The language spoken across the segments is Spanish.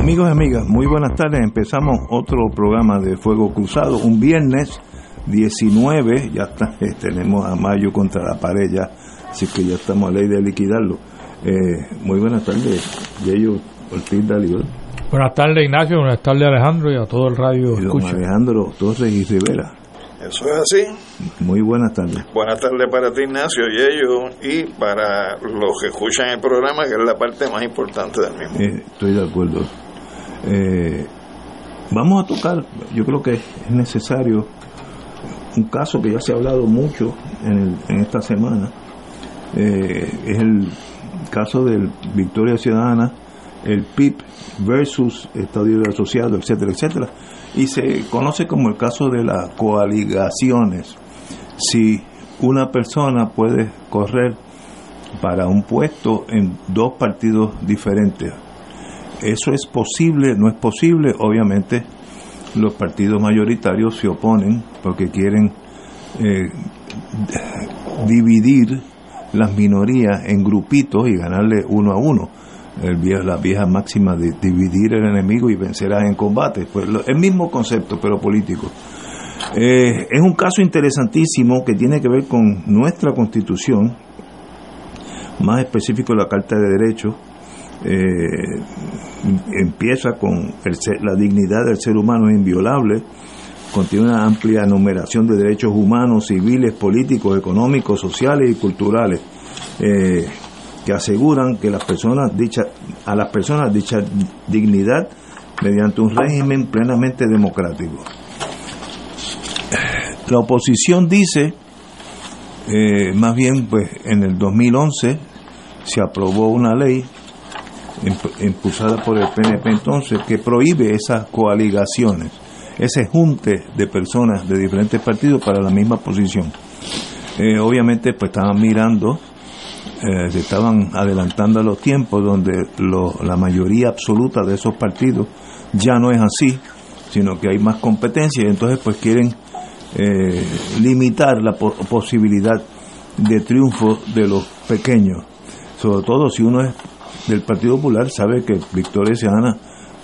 Amigos y amigas, muy buenas tardes. Empezamos otro programa de Fuego Cruzado, un viernes 19, ya está, eh, tenemos a Mayo contra la pared ya, así que ya estamos a ley de liquidarlo. Eh, muy buenas tardes, Yeyo Ortiz Dalibor. Buenas tardes Ignacio, buenas tardes Alejandro y a todo el radio Y don. Alejandro Torres y Rivera. Eso es así. Muy buenas tardes. Buenas tardes para ti, Ignacio, y ellos, y para los que escuchan el programa, que es la parte más importante del mismo. Eh, estoy de acuerdo. Eh, vamos a tocar, yo creo que es necesario un caso que ya se ha hablado mucho en, el- en esta semana. Eh, es el caso del Victoria Ciudadana, el PIB versus Estado Libre Asociado, etcétera, etcétera. Y se conoce como el caso de las coaligaciones. Si una persona puede correr para un puesto en dos partidos diferentes. ¿Eso es posible? ¿No es posible? Obviamente los partidos mayoritarios se oponen porque quieren eh, dividir las minorías en grupitos y ganarle uno a uno. La vieja máxima de dividir el enemigo y vencerás en combate. Pues el mismo concepto, pero político. Eh, es un caso interesantísimo que tiene que ver con nuestra constitución, más específico la Carta de Derechos, eh, empieza con el la dignidad del ser humano es inviolable, contiene una amplia enumeración de derechos humanos, civiles, políticos, económicos, sociales y culturales, eh, que aseguran que las personas dicha, a las personas dicha dignidad mediante un régimen plenamente democrático. La oposición dice, eh, más bien, pues en el 2011 se aprobó una ley impulsada por el PNP entonces que prohíbe esas coaligaciones, ese junte de personas de diferentes partidos para la misma posición. Eh, obviamente pues estaban mirando, eh, se estaban adelantando a los tiempos donde lo- la mayoría absoluta de esos partidos ya no es así, sino que hay más competencia y entonces pues quieren eh, limitar la po- posibilidad de triunfo de los pequeños. Sobre todo si uno es del Partido Popular, sabe que Victoria Ciudadana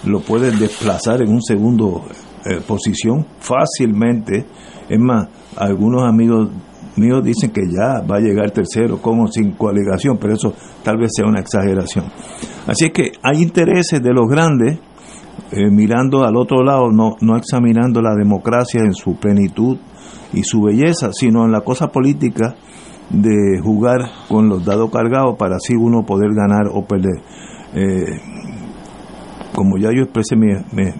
lo puede desplazar en un segundo eh, posición fácilmente. Es más, algunos amigos míos dicen que ya va a llegar tercero, como sin coaligación, pero eso tal vez sea una exageración. Así es que hay intereses de los grandes eh, mirando al otro lado, no, no examinando la democracia en su plenitud y su belleza, sino en la cosa política de jugar con los dados cargados para así uno poder ganar o perder. Eh, como ya yo expresé mi, mi,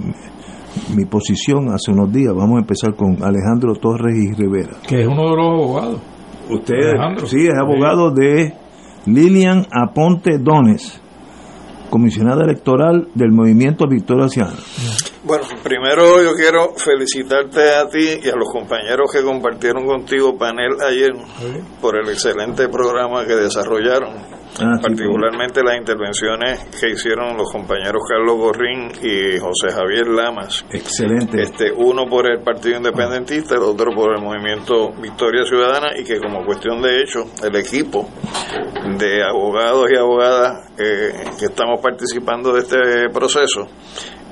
mi posición hace unos días, vamos a empezar con Alejandro Torres y Rivera. Que es uno de los abogados. Usted Alejandro. sí es abogado de Lilian Aponte Dones, comisionada electoral del movimiento Victoria Ciudadana. Bueno, primero yo quiero felicitarte a ti y a los compañeros que compartieron contigo panel ayer por el excelente programa que desarrollaron. Ah, sí, particularmente las intervenciones que hicieron los compañeros Carlos Gorrín y José Javier Lamas. Excelente. Este, uno por el Partido Independentista, el otro por el Movimiento Victoria Ciudadana y que como cuestión de hecho el equipo de abogados y abogadas eh, que estamos participando de este proceso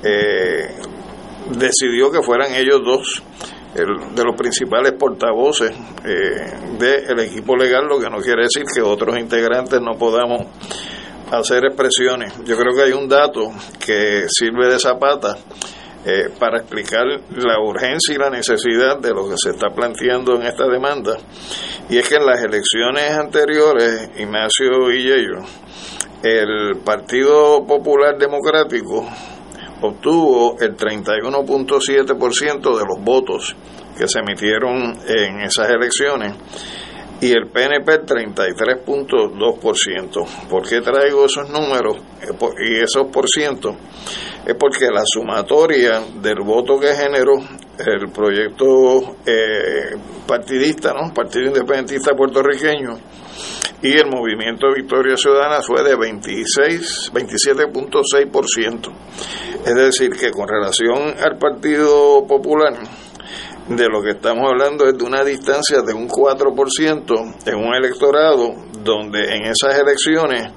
eh, decidió que fueran ellos dos el- de los principales portavoces eh, del equipo legal, lo que no quiere decir que otros integrantes no podamos hacer expresiones. Yo creo que hay un dato que sirve de zapata eh, para explicar la urgencia y la necesidad de lo que se está planteando en esta demanda. Y es que en las elecciones anteriores, Ignacio Villello, el Partido Popular Democrático obtuvo el 31.7% de los votos que se emitieron en esas elecciones y el PNP 33.2%. ¿Por qué traigo esos números y esos por ciento? Es porque la sumatoria del voto que generó el proyecto eh, partidista, ¿no? Partido Independentista Puertorriqueño y el movimiento Victoria Ciudadana fue de 26, 27.6%. Es decir, que con relación al Partido Popular, de lo que estamos hablando es de una distancia de un 4% en un electorado donde en esas elecciones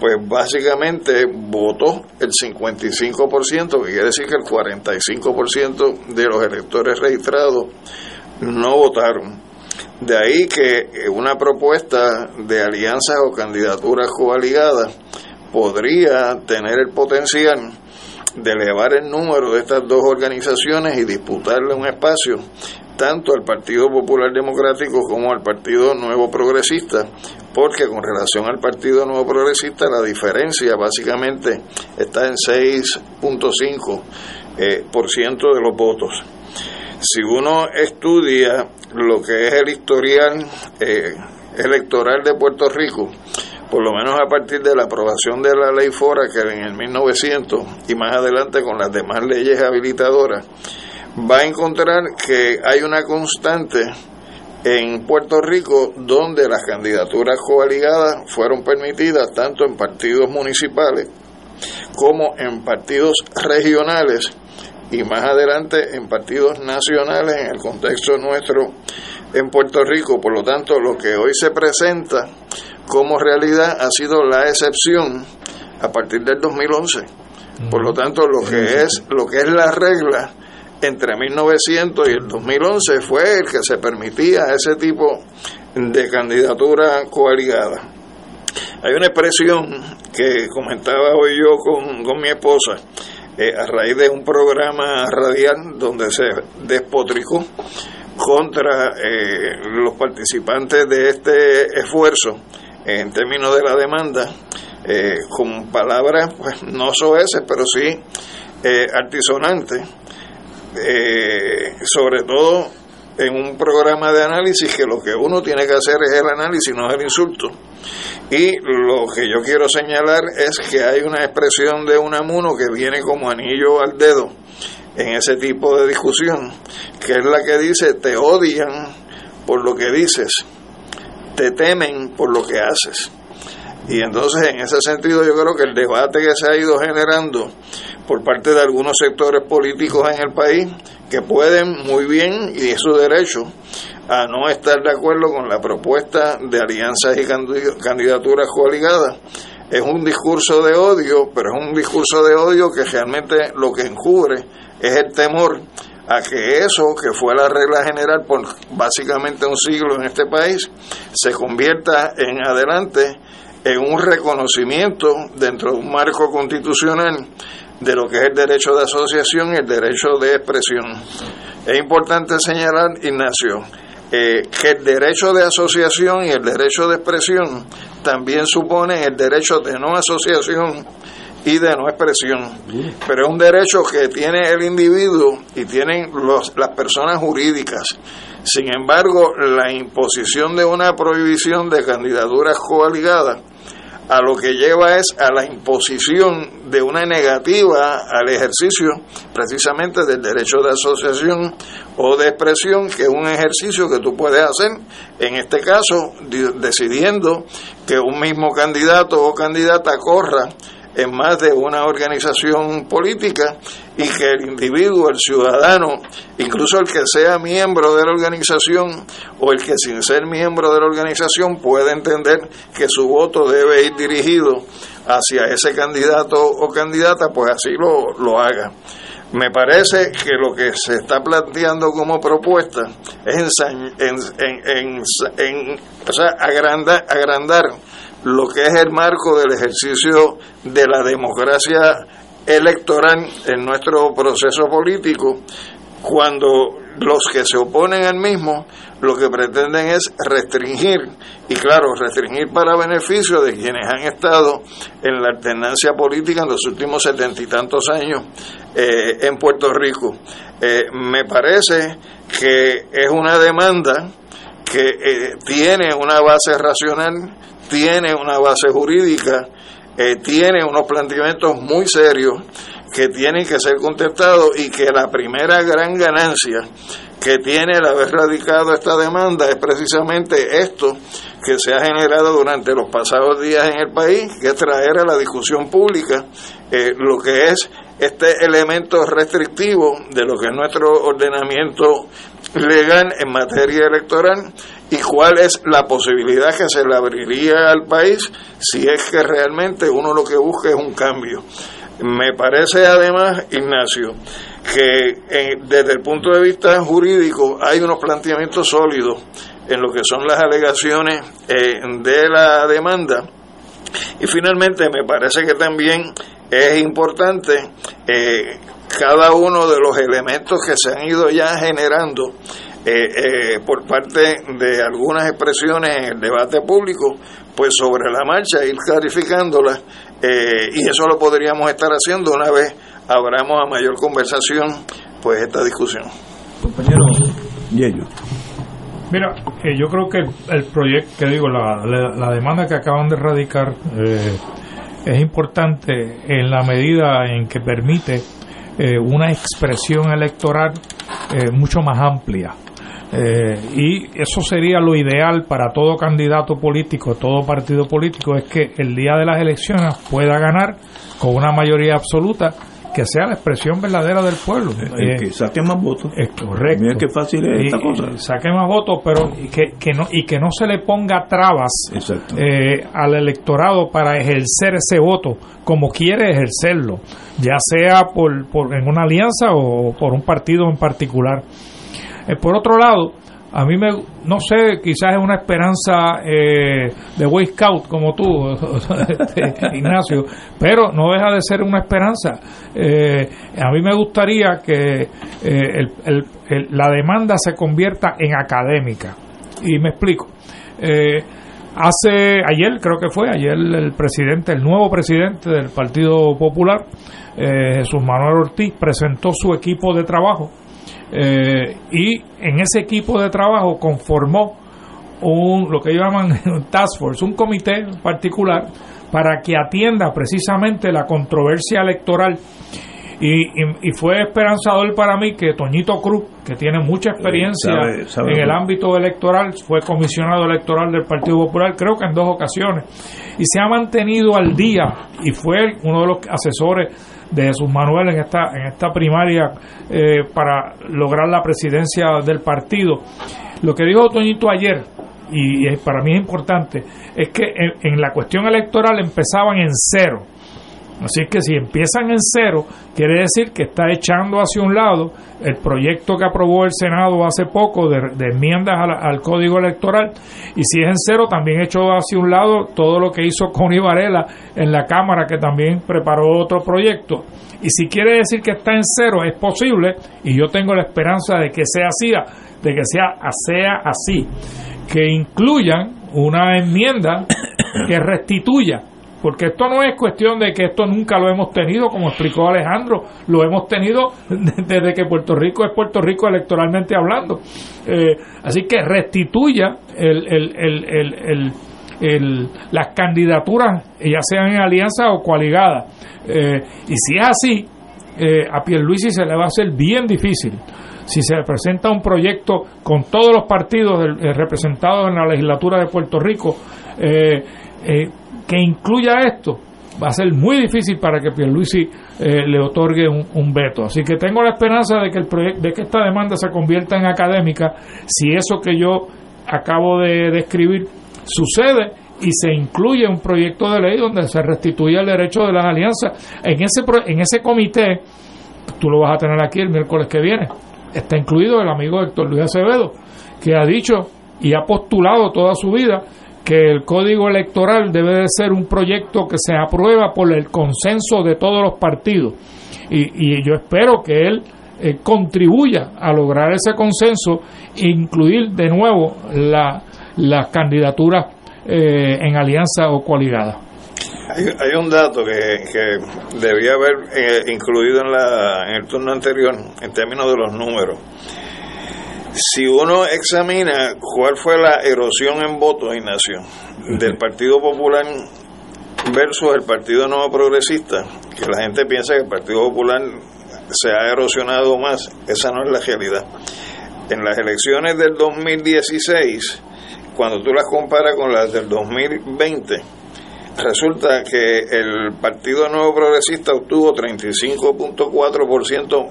pues básicamente votó el 55%, que quiere decir que el 45% de los electores registrados no votaron. De ahí que una propuesta de alianzas o candidaturas coaligadas podría tener el potencial de elevar el número de estas dos organizaciones y disputarle un espacio tanto al Partido Popular Democrático como al Partido Nuevo Progresista, porque con relación al Partido Nuevo Progresista la diferencia básicamente está en 6.5% eh, por ciento de los votos. Si uno estudia lo que es el historial eh, electoral de Puerto Rico, por lo menos a partir de la aprobación de la ley Fora, que en el 1900 y más adelante con las demás leyes habilitadoras, va a encontrar que hay una constante en Puerto Rico donde las candidaturas coaligadas fueron permitidas tanto en partidos municipales como en partidos regionales y más adelante en partidos nacionales en el contexto nuestro en Puerto Rico. Por lo tanto, lo que hoy se presenta como realidad ha sido la excepción a partir del 2011. Por lo tanto, lo que es lo que es la regla entre 1900 y el 2011 fue el que se permitía ese tipo de candidatura coaligada. Hay una expresión que comentaba hoy yo con, con mi esposa eh, a raíz de un programa radial donde se despotricó contra eh, los participantes de este esfuerzo en términos de la demanda, eh, con palabras pues, no soeces, pero sí eh, altisonantes, eh, sobre todo en un programa de análisis que lo que uno tiene que hacer es el análisis, no es el insulto. Y lo que yo quiero señalar es que hay una expresión de un amuno que viene como anillo al dedo en ese tipo de discusión, que es la que dice, te odian por lo que dices, te temen por lo que haces. Y entonces en ese sentido yo creo que el debate que se ha ido generando por parte de algunos sectores políticos en el país, que pueden muy bien, y es su derecho, a no estar de acuerdo con la propuesta de alianzas y candidaturas coaligadas, es un discurso de odio, pero es un discurso de odio que realmente lo que encubre es el temor a que eso, que fue la regla general por básicamente un siglo en este país, se convierta en adelante en un reconocimiento dentro de un marco constitucional de lo que es el derecho de asociación y el derecho de expresión. Es importante señalar, Ignacio, eh, que el derecho de asociación y el derecho de expresión también suponen el derecho de no asociación y de no expresión. Pero es un derecho que tiene el individuo y tienen los, las personas jurídicas. Sin embargo, la imposición de una prohibición de candidaturas coaligadas a lo que lleva es a la imposición de una negativa al ejercicio precisamente del derecho de asociación o de expresión, que es un ejercicio que tú puedes hacer, en este caso, decidiendo que un mismo candidato o candidata corra en más de una organización política y que el individuo, el ciudadano, incluso el que sea miembro de la organización o el que sin ser miembro de la organización pueda entender que su voto debe ir dirigido hacia ese candidato o candidata, pues así lo, lo haga. Me parece que lo que se está planteando como propuesta es en, en, en, o sea, agrandar, agrandar lo que es el marco del ejercicio de la democracia electoral en nuestro proceso político cuando los que se oponen al mismo lo que pretenden es restringir, y claro, restringir para beneficio de quienes han estado en la alternancia política en los últimos setenta y tantos años eh, en Puerto Rico. Eh, me parece que es una demanda que eh, tiene una base racional, tiene una base jurídica, tiene unos planteamientos muy serios que tienen que ser contestados y que la primera gran ganancia que tiene el haber radicado esta demanda es precisamente esto que se ha generado durante los pasados días en el país, que es traer a la discusión pública eh, lo que es este elemento restrictivo de lo que es nuestro ordenamiento legal en materia electoral y cuál es la posibilidad que se le abriría al país si es que realmente uno lo que busca es un cambio. Me parece además, Ignacio, que eh, desde el punto de vista jurídico hay unos planteamientos sólidos en lo que son las alegaciones eh, de la demanda. Y finalmente me parece que también es importante eh, cada uno de los elementos que se han ido ya generando por parte de algunas expresiones en el debate público, pues sobre la marcha, ir clarificándolas, y eso lo podríamos estar haciendo una vez abramos a mayor conversación pues esta discusión. Compañero Yello. Mira, eh, yo creo que el, proyecto, que digo, la, la, demanda que acaban de radicar eh, es importante en la medida en que permite eh, una expresión electoral mucho más amplia. y eso sería lo ideal para todo candidato político, todo partido político, es que el día de las elecciones pueda ganar con una mayoría absoluta que sea la expresión verdadera del pueblo. Eh, que saque más votos. Es correcto. Mira qué fácil es esta cosa. Saque más votos, pero que, que, no, y que no se le ponga trabas eh, al electorado para ejercer ese voto como quiere ejercerlo, ya sea por, por en una alianza o por un partido en particular. Eh, por otro lado, a mí me, no sé, quizás es una esperanza eh, de Boy Scout como tú, este, Ignacio, pero no deja de ser una esperanza. Eh, a mí me gustaría que eh, la demanda se convierta en académica. Y me explico. hace, ayer creo que fue, ayer el presidente, el nuevo presidente del Partido Popular, Jesús Manuel Ortiz, presentó su equipo de trabajo eh, y en ese equipo de trabajo conformó un, lo que llaman un task force, un comité particular para que atienda precisamente la controversia electoral. Y, y, fue esperanzador para mí que Toñito Cruz, que tiene mucha experiencia en el ámbito electoral, fue comisionado electoral del Partido Popular, creo que en dos ocasiones, y se ha mantenido al día y fue uno de los asesores de Jesús Manuel en esta, en esta primaria eh, para lograr la presidencia del partido. Lo que dijo Toñito ayer, y, para mí es importante, es que en la cuestión electoral empezaban en cero Así que si empiezan en cero, quiere decir que está echando hacia un lado el proyecto que aprobó el Senado hace poco de, enmiendas al, Código Electoral. Y si es en cero, también echó hacia un lado todo lo que hizo Connie Varela en la Cámara, que también preparó otro proyecto. Y si quiere decir que está en cero, es posible, y yo tengo la esperanza de que sea así, de que sea, sea así, que incluyan una enmienda que restituya porque esto no es cuestión de que esto nunca lo hemos tenido, como explicó Alejandro, lo hemos tenido desde que Puerto Rico es Puerto Rico electoralmente hablando. Eh, así que restituya las candidaturas, ya sean en alianza o coaligadas. Eh, y si es así, eh, a Pierluisi se le va a hacer bien difícil si se presenta un proyecto con todos los partidos representados en la legislatura de Puerto Rico eh, que incluya esto, va a ser muy difícil para que Pierluisi eh, le otorgue un, veto. Así que tengo la esperanza de que, el de que esta demanda se convierta en académica si eso que yo acabo de describir sucede y se incluye un proyecto de ley donde se restituya el derecho de las alianzas. En ese, en ese comité, tú lo vas a tener aquí el miércoles que viene, está incluido el amigo Héctor Luis Acevedo, que ha dicho y ha postulado toda su vida que el código electoral debe de ser un proyecto que se aprueba por el consenso de todos los partidos. Y, yo espero que él eh, contribuya a lograr ese consenso e incluir de nuevo la, las candidaturas eh, en alianza o coaligada. Hay, un dato que, que debía haber eh, incluido en, la, en el turno anterior en términos de los números. Si uno examina cuál fue la erosión en votos, Ignacio, del Partido Popular versus el Partido Nuevo Progresista, que la gente piensa que el Partido Popular se ha erosionado más, esa no es la realidad. En las elecciones del 2016, cuando tú las comparas con las del 2020, resulta que el Partido Nuevo Progresista obtuvo 35.4%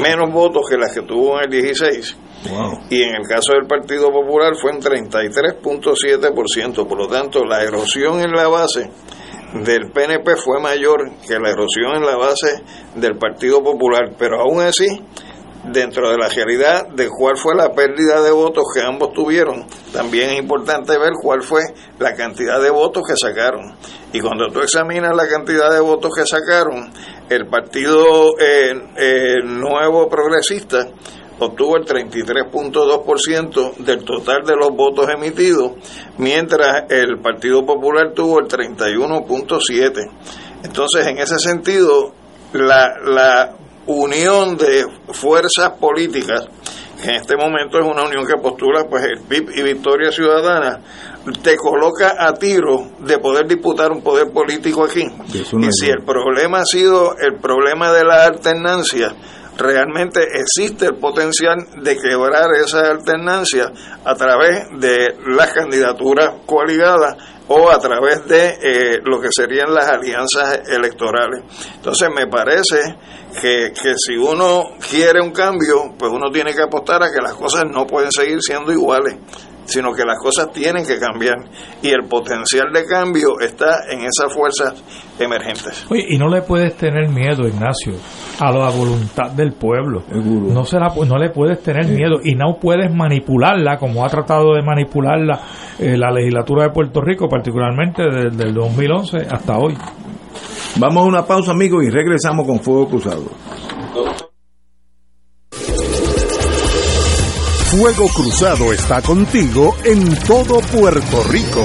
menos votos que las que tuvo en el 16 y en el caso del Partido Popular fue en 33.7%. Por lo tanto, la erosión en la base del PNP fue mayor que la erosión en la base del Partido Popular. Pero aún así, dentro de la realidad de cuál fue la pérdida de votos que ambos tuvieron, también es importante ver cuál fue la cantidad de votos que sacaron. Y cuando tú examinas la cantidad de votos que sacaron, el Partido eh, eh, Nuevo Progresista obtuvo el 33.2% del total de los votos emitidos, mientras el Partido Popular tuvo el 31.7%. Entonces, en ese sentido, la, la unión de fuerzas políticas, que en este momento es una unión que postula pues el PIB y Victoria Ciudadana, te coloca a tiro de poder disputar un poder político aquí. Y si el problema ha sido el problema de la alternancia, realmente existe el potencial de quebrar esa alternancia a través de las candidaturas coaligadas o a través de eh, lo que serían las alianzas electorales. Entonces me parece que, que si uno quiere un cambio, pues uno tiene que apostar a que las cosas no pueden seguir siendo iguales sino que las cosas tienen que cambiar y el potencial de cambio está en esas fuerzas emergentes. Oye, y no le puedes tener miedo, Ignacio, a la voluntad del pueblo. No, se no le puedes tener miedo y no puedes manipularla como ha tratado de manipularla eh, la legislatura de Puerto Rico, particularmente desde el 2011 hasta hoy. Vamos a una pausa, amigos, y regresamos con Fuego Cruzado. Fuego Cruzado está contigo en todo Puerto Rico.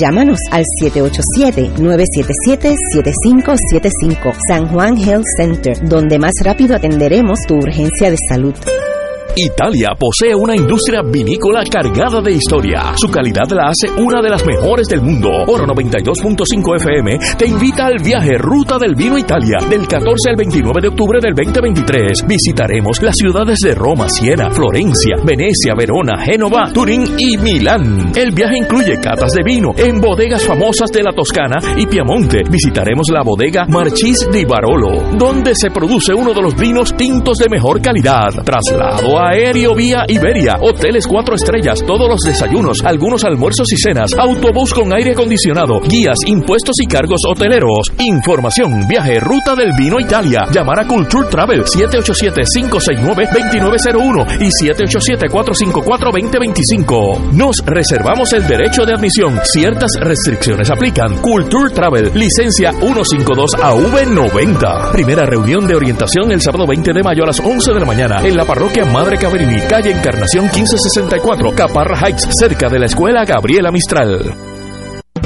Llámanos al 787-977-7575 San Juan Health Center, donde más rápido atenderemos tu urgencia de salud. Italia posee una industria vinícola cargada de historia. Su calidad la hace una de las mejores del mundo. Oro 92.5 FM te invita al viaje Ruta del Vino Italia del 14 al 29 de octubre del 2023. Visitaremos las ciudades de Roma, Siena, Florencia, Venecia, Verona, Génova, Turín y Milán. El viaje incluye catas de vino en bodegas famosas de la Toscana y Piamonte. Visitaremos la bodega Marchis di Barolo, donde se produce uno de los vinos tintos de mejor calidad. Traslado aéreo vía Iberia, hoteles cuatro estrellas, todos los desayunos, algunos almuerzos y cenas, autobús con aire acondicionado, guías, impuestos y cargos hoteleros. Información, viaje, ruta del vino Italia. Llamar a Culture Travel 787-569-2901 y 787-454-2025. Nos reservamos el derecho de admisión. Ciertas restricciones aplican. Culture Travel, licencia 152AV90. Primera reunión de orientación el sábado 20 de mayo a las 11 de la mañana en la parroquia Madre Caberini, calle Encarnación 1564, Caparra Heights, cerca de la escuela Gabriela Mistral.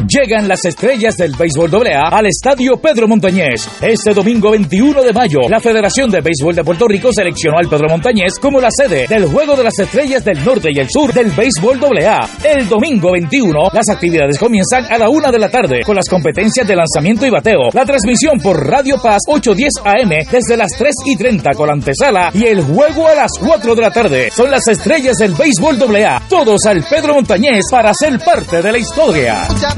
Llegan las estrellas del béisbol AA al Estadio Pedro Montañez. Este domingo 21 de mayo, la Federación de Béisbol de Puerto Rico seleccionó al Pedro Montañez como la sede del Juego de las Estrellas del Norte y el Sur del béisbol AA. El domingo 21, las actividades comienzan a la una de la tarde con las competencias de lanzamiento y bateo. La transmisión por Radio Paz 810 AM desde las 3 y 30 con la antesala y el juego a las 4 de la tarde. Son las estrellas del béisbol AA. Todos al Pedro Montañez para ser parte de la historia.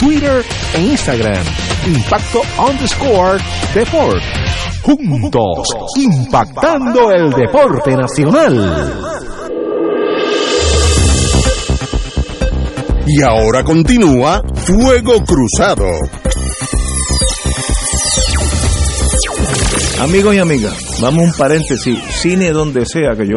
Twitter e Instagram, Impacto underscore Deport. Juntos, impactando el deporte nacional. Y ahora continúa Fuego Cruzado. Amigos y amigas, vamos a un paréntesis. Cine donde sea que yo.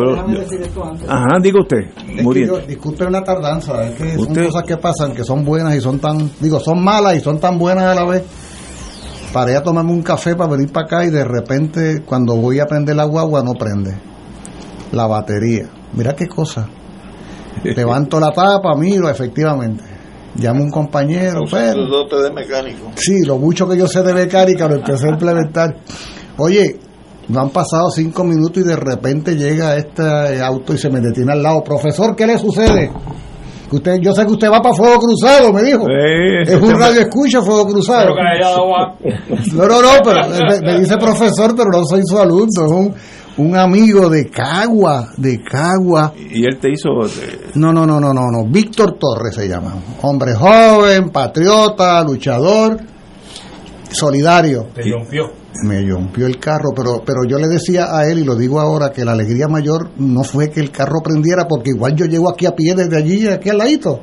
Ajá, diga usted, muriendo. Disculpe la tardanza, es que son cosas que pasan que son buenas y son tan. Digo, son malas y son tan buenas a la vez. Paré a tomarme un café para venir para acá y de repente, cuando voy a prender la guagua, no prende. La batería. Mira qué cosa. Levanto la tapa, miro, efectivamente. Llamo a un compañero, pero. dote de mecánico. Sí, lo mucho que yo sé de mecánica lo empecé a implementar. Oye, no han pasado cinco minutos y de repente llega este auto y se me detiene al lado. Profesor, ¿qué le sucede? Usted, yo sé que usted va para Fuego Cruzado, me dijo. es un radio escucha Fuego Cruzado. No, no, no, pero me, me, dice profesor, pero no soy su alumno, es un, un amigo de Cagua, de Cagua. Y él te hizo... No, no, no, no, no, no, Víctor Torres se llama. Hombre joven, patriota, luchador, solidario. Te rompió. Me rompió el carro, pero, pero yo le decía a él, y lo digo ahora, que la alegría mayor no fue que el carro prendiera, porque igual yo llego aquí a pie desde allí, aquí al ladito.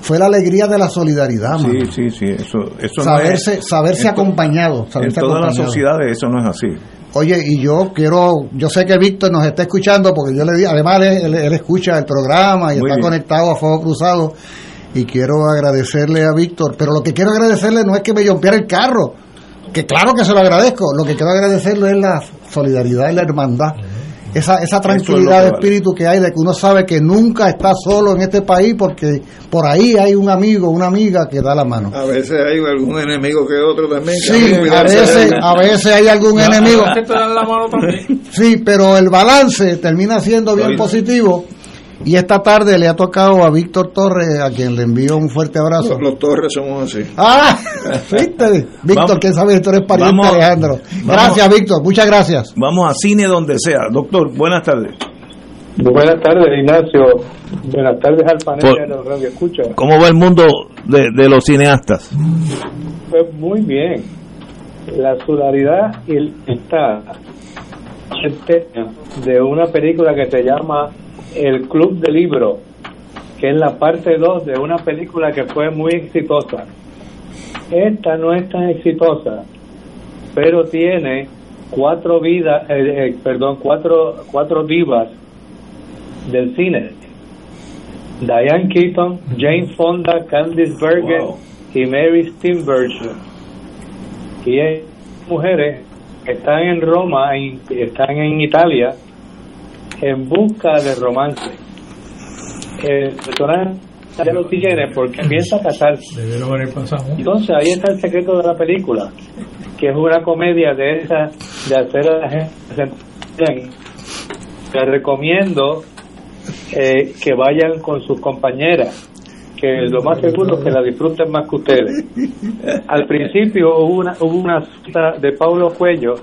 Fue la alegría de la solidaridad, Sí, sí, sí, eso, eso saberse, no es, saberse acompañado. Saberse en todas las sociedades eso no es así. Oye, y yo quiero, yo sé que Víctor nos está escuchando porque yo le di, además él, él escucha el programa y Muy está bien. conectado a Fuego Cruzado y quiero agradecerle a Víctor, pero lo que quiero agradecerle no es que me rompiera el carro, que claro que se lo agradezco, lo que quiero agradecerle es la solidaridad y la hermandad. Esa, esa tranquilidad de vale. espíritu que hay de que uno sabe que nunca está solo en este país porque por ahí hay un amigo, una amiga que da la mano. A veces hay algún enemigo que otro también. que Sí, a veces, a veces hay algún enemigo. A veces te dan la mano también. Sí, pero el balance termina siendo bien positivo. Y esta tarde le ha tocado a Víctor Torres, a quien le envío un fuerte abrazo. Los, los Torres somos así. ¡Ah! ¿Viste? Víctor, que sabe que tú eres pariente Vamos. Alejandro. Vamos. Gracias, Víctor. Muchas gracias. Vamos a cine donde sea. Doctor, buenas tardes. Buenas tardes, Ignacio. Buenas tardes al panel Por- de los Radio Escucha. ¿Cómo va el mundo de, de los cineastas? Pues muy bien. La solidaridad y el está de una película que se llama El Club de Libro, que es la parte 2 de una película que fue muy exitosa. Esta no es tan exitosa, pero tiene cuatro vidas, eh, eh, perdón, cuatro, cuatro divas del cine. Diane Keaton, Jane Fonda, Candice Bergen Wow. y Mary Steenburgen. Y es mujeres están en Roma, en- están en Italia, en busca de romance. El personaje ya lo tiene porque empieza a casarse. Debieron haber pasado. Entonces ahí está el secreto de la película, que es una comedia de esa, de hacer a la gente. Les recomiendo eh, que vayan con sus compañeras, que lo más seguro es que la disfruten más que ustedes. Al principio hubo una, hubo una de Paulo Cuello,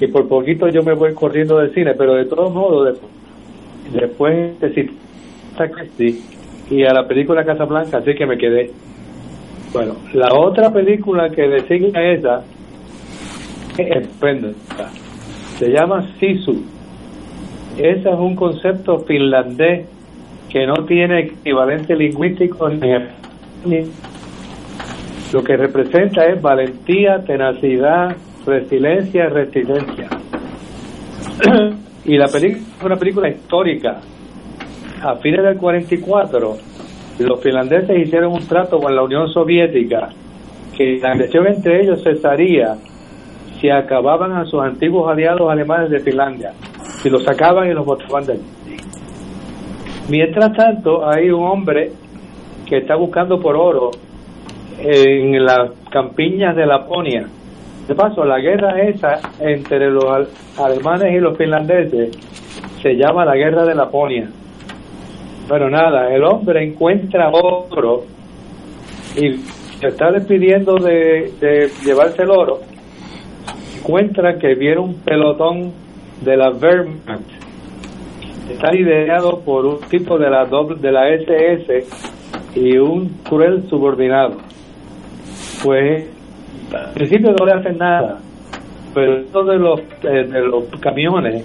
y por poquito yo me voy corriendo del cine, pero de todos modos, de- después de a Christie y a la película Casablanca, así que me quedé. Bueno, la otra película que designa esa es estupenda. Se llama Sisu. Ese es un concepto finlandés que no tiene equivalente lingüístico ni- lo que representa es valentía, tenacidad, resiliencia, resistencia. y la película es una película histórica. A fines del 44, los finlandeses hicieron un trato con la Unión Soviética que la agresión entre ellos cesaría si acababan a sus antiguos aliados alemanes de Finlandia, si los sacaban y los botaban de allí. Mientras tanto, hay un hombre que está buscando por oro en las campiñas de Laponia. De paso, la guerra esa entre los alemanes y los finlandeses se llama la guerra de Laponia. Pero nada, el hombre encuentra oro y se está despidiendo de, llevarse el oro. Encuentra que viene un pelotón de la Wehrmacht. Está liderado por un tipo de la, de la SS y un cruel subordinado. Pues al principio no le hacen nada, pero dentro de los, eh, de los camiones,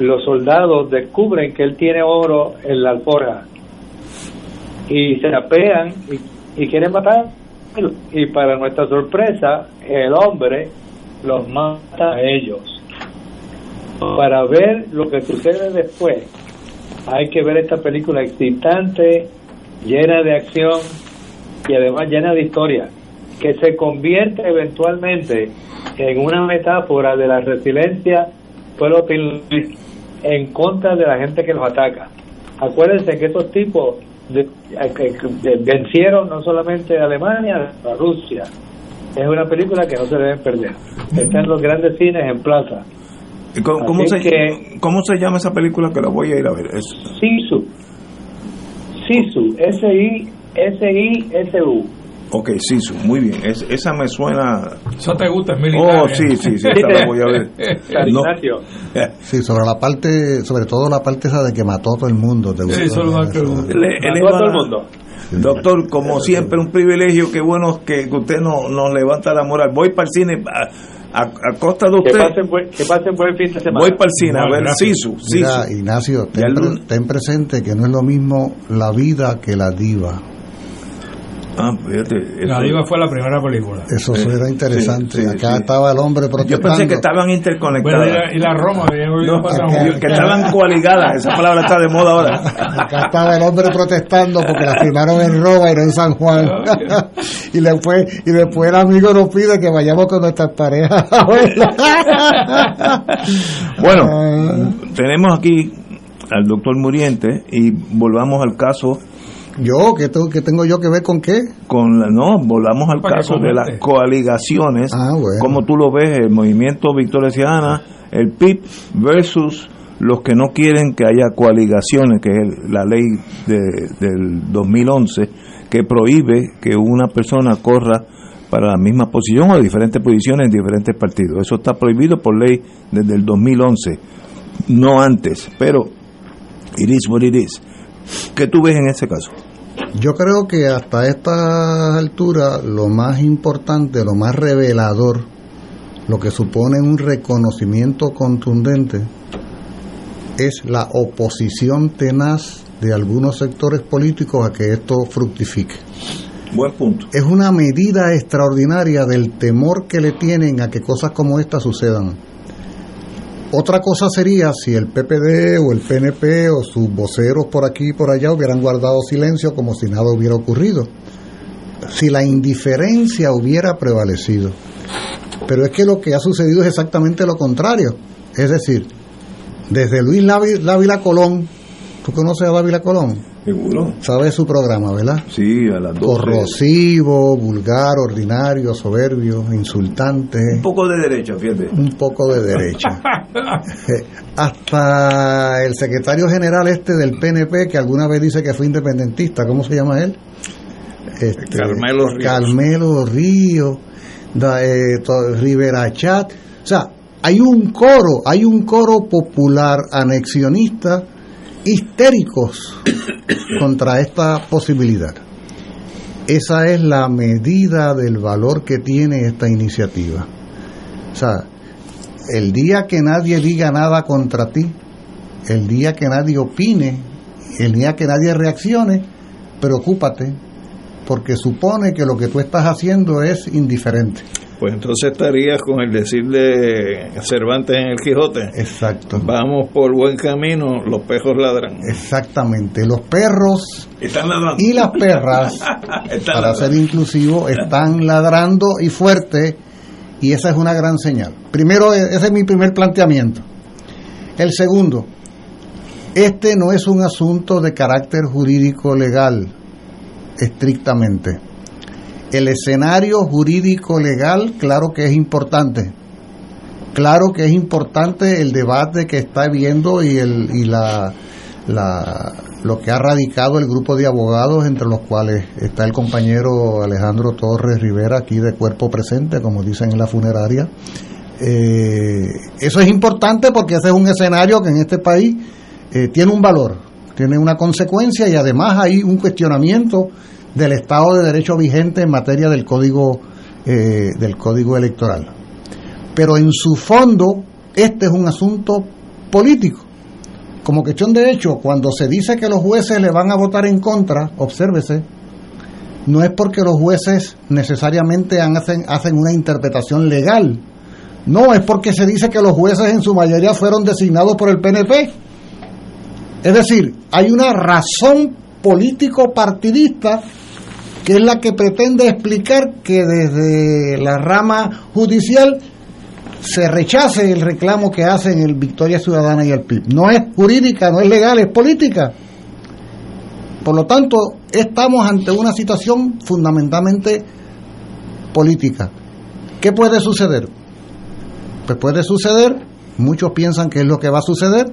los soldados descubren que él tiene oro en la alforja y se apean y, y quieren matar. Y para nuestra sorpresa, el hombre los mata a ellos. Para ver lo que sucede después, hay que ver esta película excitante, llena de acción y además llena de historia, que se convierte eventualmente en una metáfora de la resiliencia pueblo en contra de la gente que los ataca. Acuérdense que estos tipos de, vencieron no solamente a Alemania, a Rusia. Es una película que no se deben perder. Está en los grandes cines en plaza. ¿Cómo, cómo se, ¿Cómo se llama esa película que la voy a ir a ver? Es... Sisu. Sisu. S-I-S-I-S-U. Ok, Sisu, muy bien. Es, esa me suena. Eso te gusta, es militar. Oh, sí, sí, sí, esa la voy a ver. No. Sí, sobre la parte, sobre todo la parte esa de que mató a todo el mundo. ¿te Sí, eso es lo más que gusta. Le- él Mató a todo el mundo. Doctor, como siempre, un privilegio. Qué bueno que que usted nos, nos levanta la moral. Voy para el cine a, a, a costa de Que usted. pasen, buen, que pasen buen fin de semana. Voy para el cine a ver. Sisu. Mira, Sisu. Ignacio, ten, pre- ten presente que no es lo mismo la vida que la diva. Ah, fíjate. La Diva fue la primera película. Eso Sí, era interesante. sí, sí, Acá sí. estaba el hombre Yo protestando. pensé que estaban Bueno, y, interconectadas. la, y la Roma, que yo No, acá- un- que estaban coaligadas. Esa palabra está de moda ahora. Acá estaba el hombre protestando porque la firmaron en Roma y no en San Juan. y después y después el amigo nos pide que vayamos con nuestras parejas. Bueno, Ah, tenemos aquí al doctor Muriente y volvamos al caso yo, ¿qué, tengo- qué tengo yo que ver con qué? con la, no, volvamos al caso de las coaligaciones, Ah, bueno. como tú lo ves, el movimiento Victoria Ciudadana, el PIB versus los que no quieren que haya coaligaciones, que es el- la ley de- del 2011 que prohíbe que una persona corra para la misma posición o diferentes posiciones en diferentes partidos. Eso está prohibido por ley desde el 2011, no antes, pero it is what it is. ¿Qué tú ves en ese caso? Yo creo que hasta esta altura lo más importante, lo más revelador, lo que supone un reconocimiento contundente, es la oposición tenaz de algunos sectores políticos a que esto fructifique. Buen punto. Es una medida extraordinaria del temor que le tienen a que cosas como esta sucedan. Otra cosa sería si el PPD o el PNP o sus voceros por aquí y por allá hubieran guardado silencio como si nada hubiera ocurrido. Si la indiferencia hubiera prevalecido. Pero es que lo que ha sucedido es exactamente lo contrario. Es decir, desde Luis Lávila Colón, ¿tú conoces a Dávila Colón? Seguro. Sabes su programa, ¿verdad? Sí, a las 12. corrosivo, vulgar, ordinario, soberbio, insultante, Un poco de derecha, fíjate. un poco de derecha. Hasta el secretario general este del PNP, que alguna vez dice que fue independentista, ¿cómo se llama él? Este, Carmelo Ríos. Carmelo Ríos, da- eh, to- Rivera Chat. O sea, hay un coro, hay un coro popular anexionista histéricos contra esta posibilidad. Esa es la medida del valor que tiene esta iniciativa. O sea, el día que nadie diga nada contra ti, el día que nadie opine, el día que nadie reaccione, preocúpate, porque supone que lo que tú estás haciendo es indiferente. Pues entonces estarías con el decir de Cervantes en el Quijote. Exacto. Vamos por buen camino, los perros ladran. Exactamente. Los perros Están ladrando. y las perras, Están para ladrando. ser inclusivo, están ladrando y fuerte y esa es una gran señal. Primero, e- ese es mi primer planteamiento. El segundo, este no es un asunto de carácter jurídico legal, estrictamente. El escenario jurídico legal, claro que es importante. Claro que es importante el debate que está viendo y, el, y la, la- lo que ha radicado el grupo de abogados, entre los cuales está el compañero Alejandro Torres Rivera, aquí de cuerpo presente, como dicen en la funeraria. Eh, eso es importante porque ese es un escenario que en este país eh, tiene un valor, tiene una consecuencia y además hay un cuestionamiento del Estado de Derecho vigente en materia del código eh, del código electoral. Pero en su fondo este es un asunto político. Como cuestión de hecho, cuando se dice que los jueces le van a votar en contra, obsérvese, no es porque los jueces necesariamente hacen, hacen una interpretación legal. No, es porque se dice que los jueces en su mayoría fueron designados por el PNP. Es decir, hay una razón político-partidista que es la que pretende explicar que desde la rama judicial se rechace el reclamo que hacen el Victoria Ciudadana y el PIB. No es jurídica, no es legal, es política. Por lo tanto, estamos ante una situación fundamentalmente política. ¿Qué puede suceder? Pues puede suceder, muchos piensan que es lo que va a suceder,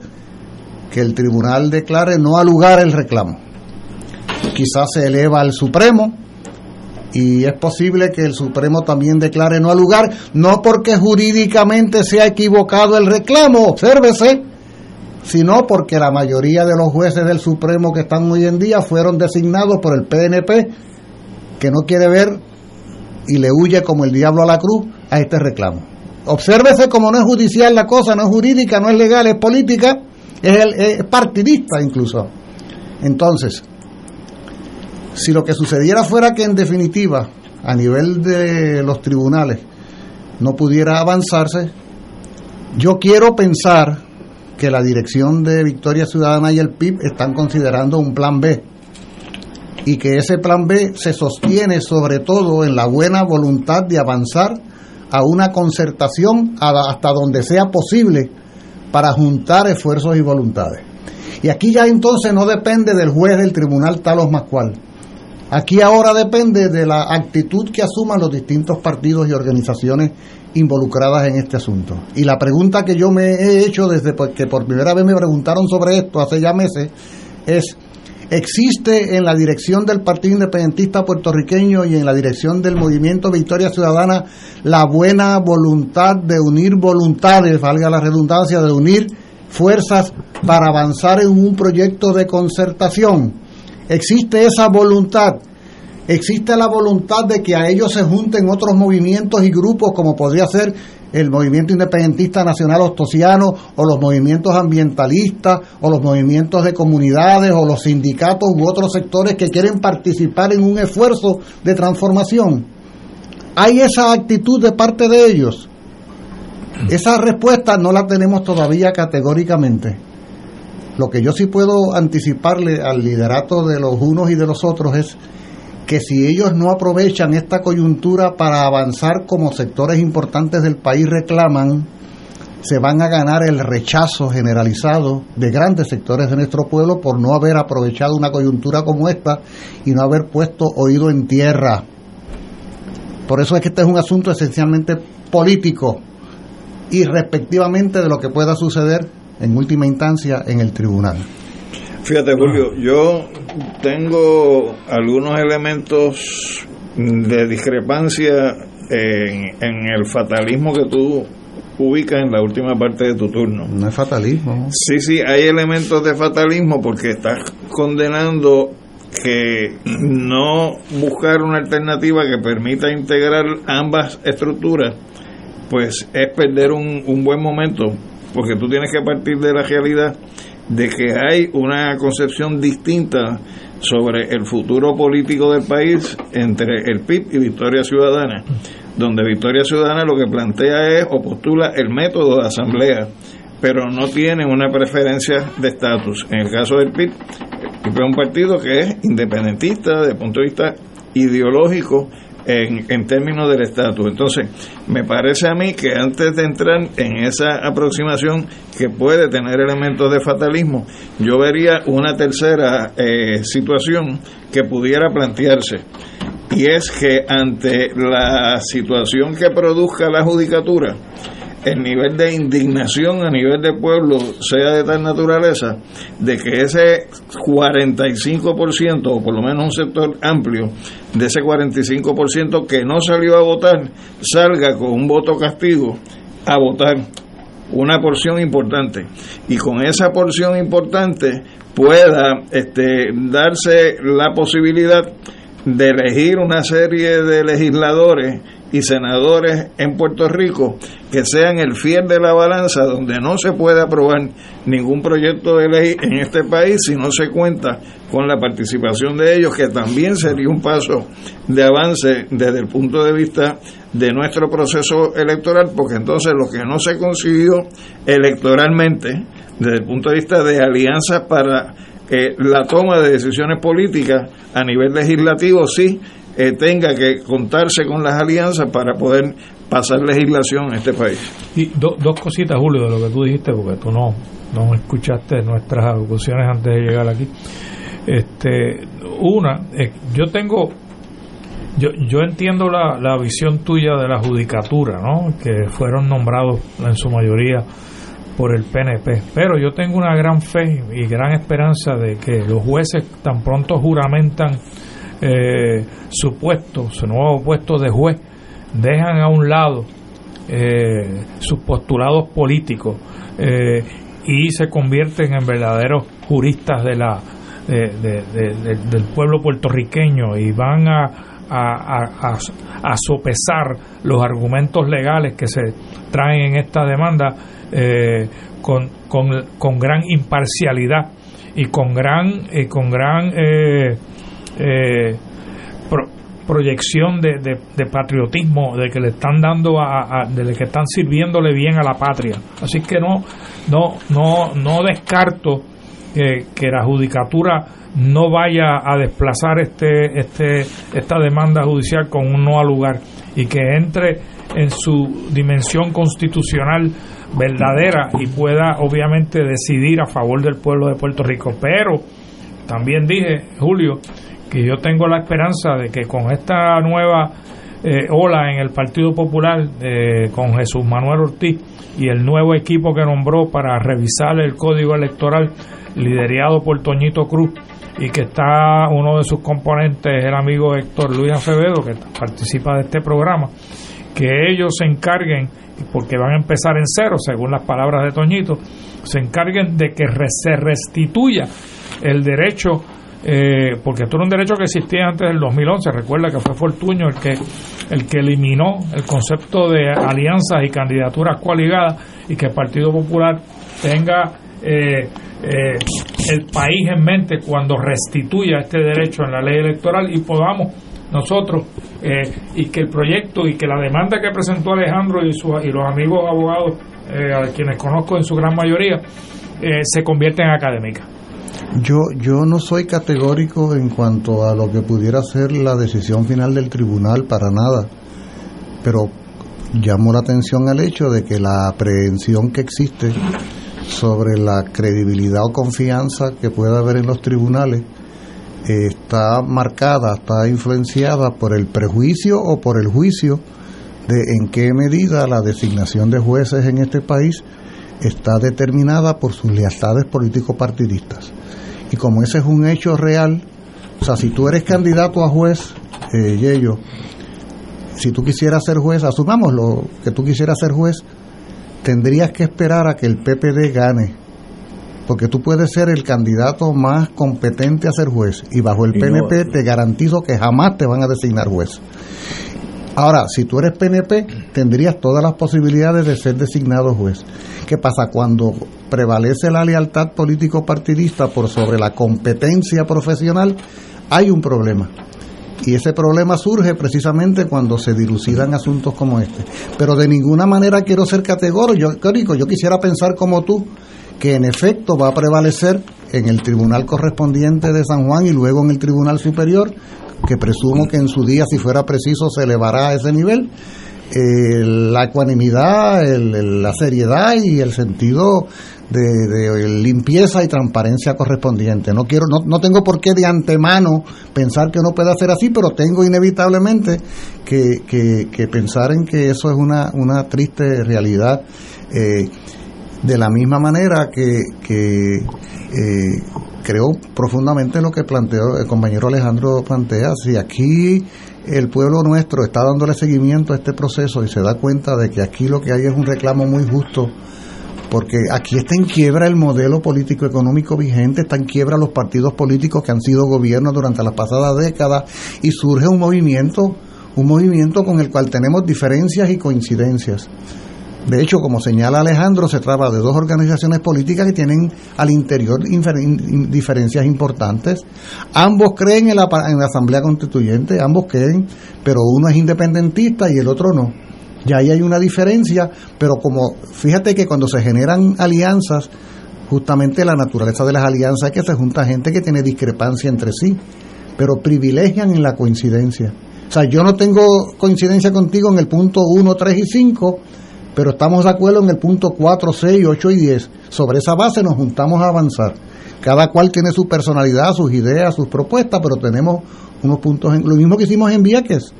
que el tribunal declare no al lugar el reclamo. Quizás se eleva al Supremo y es posible que el Supremo también declare no al lugar, no porque jurídicamente se ha equivocado el reclamo, obsérvese, sino porque la mayoría de los jueces del Supremo que están hoy en día fueron designados por el PNP, que no quiere ver y le huye como el diablo a la cruz a este reclamo. Obsérvese como no es judicial la cosa, no es jurídica, no es legal, es política, es, el- es partidista incluso. Entonces, si lo que sucediera fuera que en definitiva, a nivel de los tribunales, no pudiera avanzarse, yo quiero pensar que la dirección de Victoria Ciudadana y el PIB están considerando un plan B y que ese plan B se sostiene sobre todo en la buena voluntad de avanzar a una concertación hasta donde sea posible para juntar esfuerzos y voluntades. Y aquí ya entonces no depende del juez del tribunal tal o más cual. Aquí ahora depende de la actitud que asuman los distintos partidos y organizaciones involucradas en este asunto. Y la pregunta que yo me he hecho desde que por primera vez me preguntaron sobre esto hace ya meses es, ¿existe en la dirección del Partido Independentista puertorriqueño y en la dirección del Movimiento Victoria Ciudadana la buena voluntad de unir voluntades, valga la redundancia, de unir fuerzas para avanzar en un proyecto de concertación? Existe esa voluntad, existe la voluntad de que a ellos se junten otros movimientos y grupos como podría ser el movimiento independentista nacional ostosiano o los movimientos ambientalistas o los movimientos de comunidades o los sindicatos u otros sectores que quieren participar en un esfuerzo de transformación. Hay esa actitud de parte de ellos. Esa respuesta no la tenemos todavía categóricamente. Lo que yo sí puedo anticiparle al liderato de los unos y de los otros es que si ellos no aprovechan esta coyuntura para avanzar como sectores importantes del país reclaman, se van a ganar el rechazo generalizado de grandes sectores de nuestro pueblo por no haber aprovechado una coyuntura como esta y no haber puesto oído en tierra. Por eso es que este es un asunto esencialmente político y respectivamente de lo que pueda suceder en última instancia en el tribunal. Fíjate, Julio, yo tengo algunos elementos de discrepancia en, en el fatalismo que tú ubicas en la última parte de tu turno. No es fatalismo. Sí, sí, hay elementos de fatalismo porque estás condenando que no buscar una alternativa que permita integrar ambas estructuras, pues es perder un, un buen momento, porque tú tienes que partir de la realidad de que hay una concepción distinta sobre el futuro político del país entre el PIB y Victoria Ciudadana, donde Victoria Ciudadana lo que plantea es o postula el método de asamblea, pero no tiene una preferencia de estatus. En el caso del PIB, el PIB es un partido que es independentista desde el punto de vista ideológico en, en términos del estatus. Entonces, me parece a mí que antes de entrar en esa aproximación que puede tener elementos de fatalismo, yo vería una tercera eh, situación que pudiera plantearse. Y es que ante la situación que produzca la judicatura, el nivel de indignación a nivel de pueblo sea de tal naturaleza de que ese 45% o por lo menos un sector amplio de ese 45% que no salió a votar salga con un voto castigo a votar una porción importante. Y con esa porción importante pueda este, darse la posibilidad de elegir una serie de legisladores y senadores en Puerto Rico que sean el fiel de la balanza donde no se puede aprobar ningún proyecto de ley en este país si no se cuenta con la participación de ellos, que también sería un paso de avance desde el punto de vista de nuestro proceso electoral, porque entonces lo que no se consiguió electoralmente, desde el punto de vista de alianzas para eh, la toma de decisiones políticas a nivel legislativo, sí eh, tenga que contarse con las alianzas para poder pasar legislación en este país. Y dos cositas, Julio, de lo que tú dijiste, porque tú no, no escuchaste nuestras arguciones antes de llegar aquí. Este, una, eh, yo tengo, yo, yo entiendo la, la visión tuya de la judicatura, ¿no? Que fueron nombrados en su mayoría por el PNP, pero yo tengo una gran fe y gran esperanza de que los jueces tan pronto juramentan eh, su puesto, su nuevo puesto de juez, dejan a un lado eh, sus postulados políticos eh, y se convierten en verdaderos juristas de la del pueblo puertorriqueño y van a, a, a, sopesar los argumentos legales que se traen en esta demanda con, con, con, gran imparcialidad y con gran y con gran eh, proyección de, de, patriotismo, de que le están dando a, de que están sirviéndole bien a la patria. Así que no, no, no, no descarto que, que la judicatura no vaya a desplazar este, este, esta demanda judicial con un no al lugar y que entre en su dimensión constitucional verdadera y pueda obviamente decidir a favor del pueblo de Puerto Rico. Pero también dije, Julio, que yo tengo la esperanza de que con esta nueva eh, ola en el Partido Popular, eh, con Jesús Manuel Ortiz y el nuevo equipo que nombró para revisar el código electoral, liderado por Toñito Cruz, y que está uno de sus componentes, el amigo Héctor Luis Acevedo, que participa de este programa, que ellos se encarguen, porque van a empezar en cero, según las palabras de Toñito, se encarguen de que se restituya el derecho eh, porque esto era un derecho que existía antes del 2011. Recuerda que fue Fortuño el que, el que eliminó el concepto de alianzas y candidaturas coaligadas y que el Partido Popular tenga eh, eh, el país en mente cuando restituya este derecho en la ley electoral y podamos nosotros y que el proyecto y que la demanda que presentó Alejandro y, su, y los amigos abogados, a quienes conozco en su gran mayoría, se convierten en académicas. Yo, yo no soy categórico en cuanto a lo que pudiera ser la decisión final del tribunal, para nada, pero llamo la atención al hecho de que la aprehensión que existe sobre la credibilidad o confianza que pueda haber en los tribunales está marcada, está influenciada por el prejuicio o por el juicio de en qué medida la designación de jueces en este país está determinada por sus lealtades político-partidistas. Y como ese es un hecho real, o sea, si tú eres candidato a juez, eh, Yello, si tú quisieras ser juez, asumamos lo que tú quisieras ser juez, tendrías que esperar a que el PPD gane, porque tú puedes ser el candidato más competente a ser juez y bajo el PNP te garantizo que jamás te van a designar juez. Ahora, si tú eres PNP, tendrías todas las posibilidades de ser designado juez. ¿Qué pasa? Cuando prevalece la lealtad político-partidista por sobre la competencia profesional, hay un problema. Y ese problema surge precisamente cuando se dilucidan asuntos como este. Pero de ninguna manera quiero ser categórico. Yo quisiera pensar como tú, que en efecto va a prevalecer en el tribunal correspondiente de San Juan y luego en el tribunal superior, que presumo que en su día, si fuera preciso, se elevará a ese nivel, eh, la ecuanimidad, la seriedad y el sentido de, limpieza y transparencia correspondiente. No quiero, no, no tengo por qué de antemano pensar que no pueda ser así, pero tengo inevitablemente que, pensar en que eso es una, triste realidad. Eh, de la misma manera que, que eh, creo profundamente lo que planteó el compañero Alejandro plantea, si aquí el pueblo nuestro está dándole seguimiento a este proceso y se da cuenta de que aquí lo que hay es un reclamo muy justo porque aquí está en quiebra el modelo político económico vigente, está en quiebra los partidos políticos que han sido gobiernos durante las pasadas décadas y surge un movimiento, un movimiento con el cual tenemos diferencias y coincidencias. De hecho, como señala Alejandro, se trata de dos organizaciones políticas que tienen al interior diferencias importantes. Ambos creen en la, en la Asamblea Constituyente, ambos creen, pero uno es independentista y el otro no. Ya ahí hay una diferencia, pero como fíjate que cuando se generan alianzas, justamente la naturaleza de las alianzas es que se junta gente que tiene discrepancia entre sí, pero privilegian en la coincidencia. O sea, yo no tengo coincidencia contigo en el punto 1, 3 y 5, pero estamos de acuerdo en el punto 4, 6, 8 y 10. Sobre esa base nos juntamos a avanzar. Cada cual tiene su personalidad, sus ideas, sus propuestas, pero tenemos unos puntos. En, lo mismo que hicimos en Vieques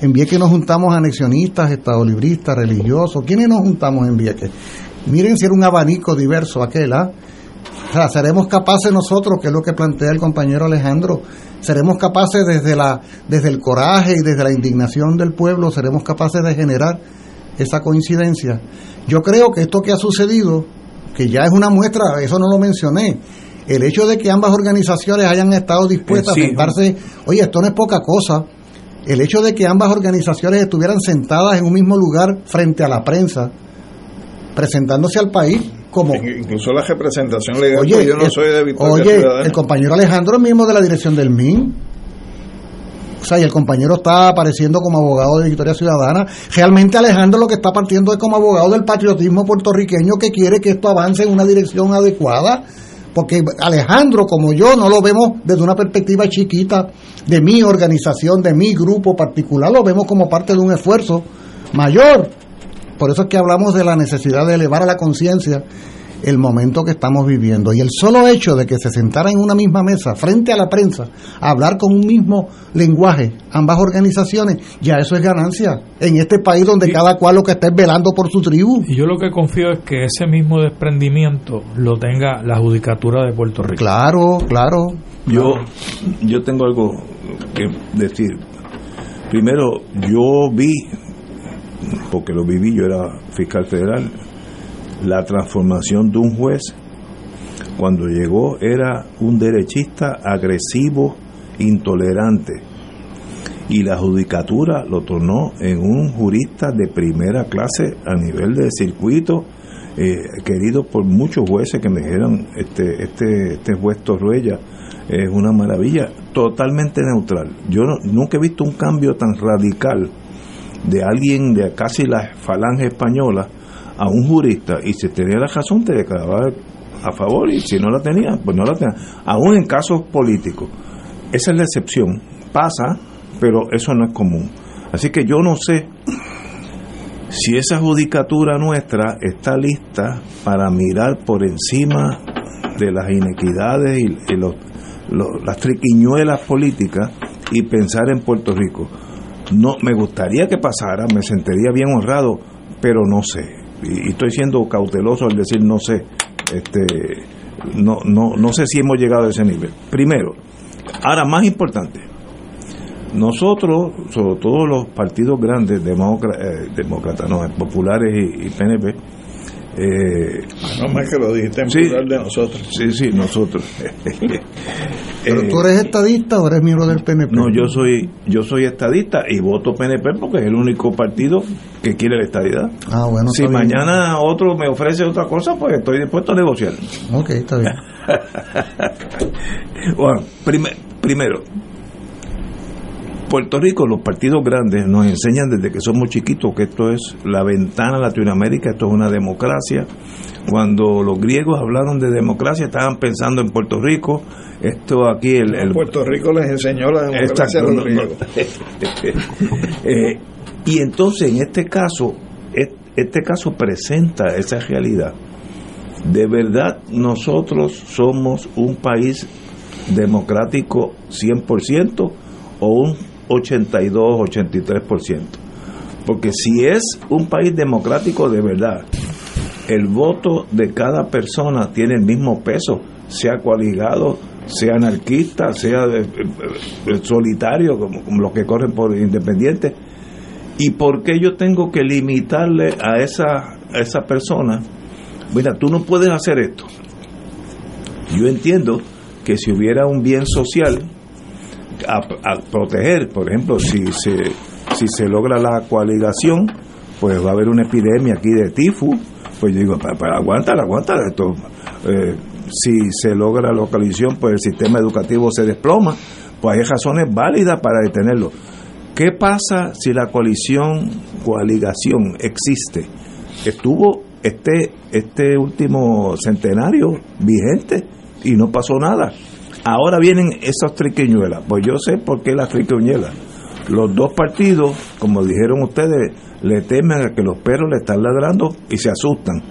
en Vieques nos juntamos anexionistas, estadolibristas, religiosos. ¿Quiénes nos juntamos en Vieques? Miren si era un abanico diverso aquel, ¿ah? O sea, seremos capaces nosotros, que es lo que plantea el compañero Alejandro, seremos capaces desde, la, desde el coraje y desde la indignación del pueblo, seremos capaces de generar esa coincidencia. Yo creo que esto que ha sucedido, que ya es una muestra, eso no lo mencioné, el hecho de que ambas organizaciones hayan estado dispuestas a sentarse, oye, esto no es poca cosa, el hecho de que ambas organizaciones estuvieran sentadas en un mismo lugar frente a la prensa, presentándose al país como... Incluso la representación legal, oye, yo no soy de Victoria Oye, el compañero Alejandro es mismo de la dirección del MIN. Y el compañero está apareciendo como abogado de Victoria Ciudadana. Realmente Alejandro lo que está partiendo es como abogado del patriotismo puertorriqueño que quiere que esto avance en una dirección adecuada porque Alejandro, como yo, no lo vemos desde una perspectiva chiquita de mi organización, de mi grupo particular, lo vemos como parte de un esfuerzo mayor. Por eso es que hablamos de la necesidad de elevar a la conciencia el momento que estamos viviendo. Y el solo hecho de que se sentara en una misma mesa, frente a la prensa, a hablar con un mismo lenguaje, ambas organizaciones, ya eso es ganancia. En este país donde cada cual lo que está es velando por su tribu. Y yo lo que confío es que ese mismo desprendimiento lo tenga la Judicatura de Puerto Rico. Claro, claro. Yo, yo tengo algo que decir. Primero, yo vi, porque lo viví, yo era fiscal federal, la transformación de un juez cuando llegó era un derechista agresivo, intolerante, y la judicatura lo tornó en un jurista de primera clase a nivel de circuito, eh, querido por muchos jueces que me dijeron, este, este, este juez Torruella es una maravilla, totalmente neutral. Yo nunca he visto un cambio tan radical de alguien de casi la falange española, a un jurista y si tenía la razón te declaraba a favor y si no la tenía, pues no la tenía. Aún en casos políticos. Esa es la excepción. Pasa, pero eso no es común. Así que yo no sé si esa judicatura nuestra está lista para mirar por encima de las inequidades y, las triquiñuelas políticas y pensar en Puerto Rico. No, me gustaría que pasara, me sentiría bien honrado, pero no sé y, estoy siendo cauteloso al decir no sé, este, no, no, no sé si hemos llegado a ese nivel. Primero, ahora más importante, nosotros, sobre todo los partidos grandes, demócratas, eh, no, populares y, PNP, Eh, no más que lo dijiste en sí, plural de nosotros. Sí, sí, nosotros. ¿Pero tú eres estadista o eres miembro del PNP? No, yo soy yo soy estadista y voto PNP porque es el único partido que quiere la estadidad. Ah, bueno. Si bien. mañana otro me ofrece otra cosa, pues estoy dispuesto a negociar. Ok, está bien. bueno, prime- primero, Puerto Rico, los partidos grandes nos enseñan desde que somos chiquitos que esto es la ventana a Latinoamérica, esto es una democracia. Cuando los griegos hablaron de democracia, estaban pensando en Puerto Rico. Esto aquí, el, el- Puerto Rico les enseñó la democracia Exacto, a los no, no. griegos. Eh, y entonces en este caso, este caso presenta esa realidad. De verdad nosotros somos un país democrático 100% o un 82, 83%. Porque si es un país democrático de verdad, el voto de cada persona tiene el mismo peso, sea coaligado, sea anarquista, sea eh, eh, solitario, como, los que corren por independiente. ¿Y por qué yo tengo que limitarle a esa, a esa persona? Mira, tú no puedes hacer esto. Yo entiendo que si hubiera un bien social a, proteger, por ejemplo, si se, si se logra la coaligación, pues va a haber una epidemia aquí de tifus, pues yo digo, aguántala, aguántala esto. Eh, si se logra la coalición, pues el sistema educativo se desploma, pues hay razones válidas para detenerlo. ¿Qué pasa si la coalición, coaligación existe? Estuvo este, este último centenario vigente y no pasó nada. Ahora vienen esas triquiñuelas. Pues yo sé por qué las triquiñuelas. Los dos partidos, como dijeron ustedes, le temen a que los perros le están ladrando y se asustan.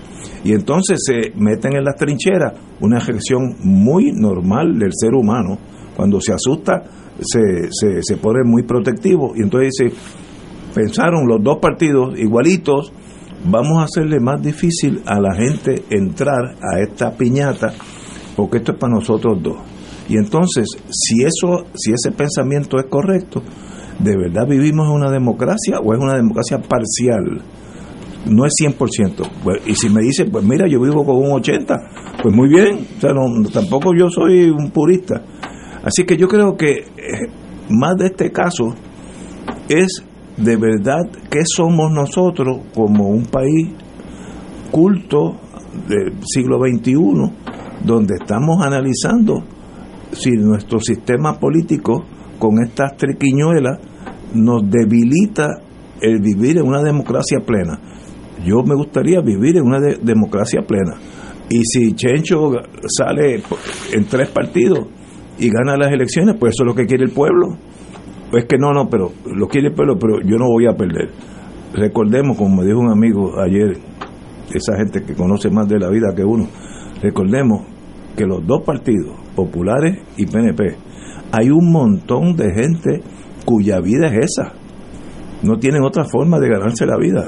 Y entonces se meten en las trincheras, una reacción muy normal del ser humano. Cuando se asusta, se, se, se pone muy protectivo. Y entonces dice, pensaron los dos partidos igualitos, vamos a hacerle más difícil a la gente entrar a esta piñata, porque esto es para nosotros dos. Y entonces, si eso, si ese pensamiento es correcto, ¿de verdad vivimos en una democracia o es una democracia parcial? No es 100%. Pues, y si me dicen, pues mira, yo vivo con un 80, pues muy bien, o sea, no, tampoco yo soy un purista. Así que yo creo que eh, más de este caso es de verdad qué somos nosotros como un país culto del siglo XXI, donde estamos analizando si nuestro sistema político con estas triquiñuelas nos debilita el vivir en una democracia plena. Yo me gustaría vivir en una de- democracia plena. Y si Chencho sale en tres partidos y gana las elecciones, pues eso es lo que quiere el pueblo. Pues que no, no, pero lo quiere el pueblo, pero yo no voy a perder. Recordemos, como me dijo un amigo ayer, esa gente que conoce más de la vida que uno, recordemos que los dos partidos, populares y PNP, hay un montón de gente cuya vida es esa. No tienen otra forma de ganarse la vida.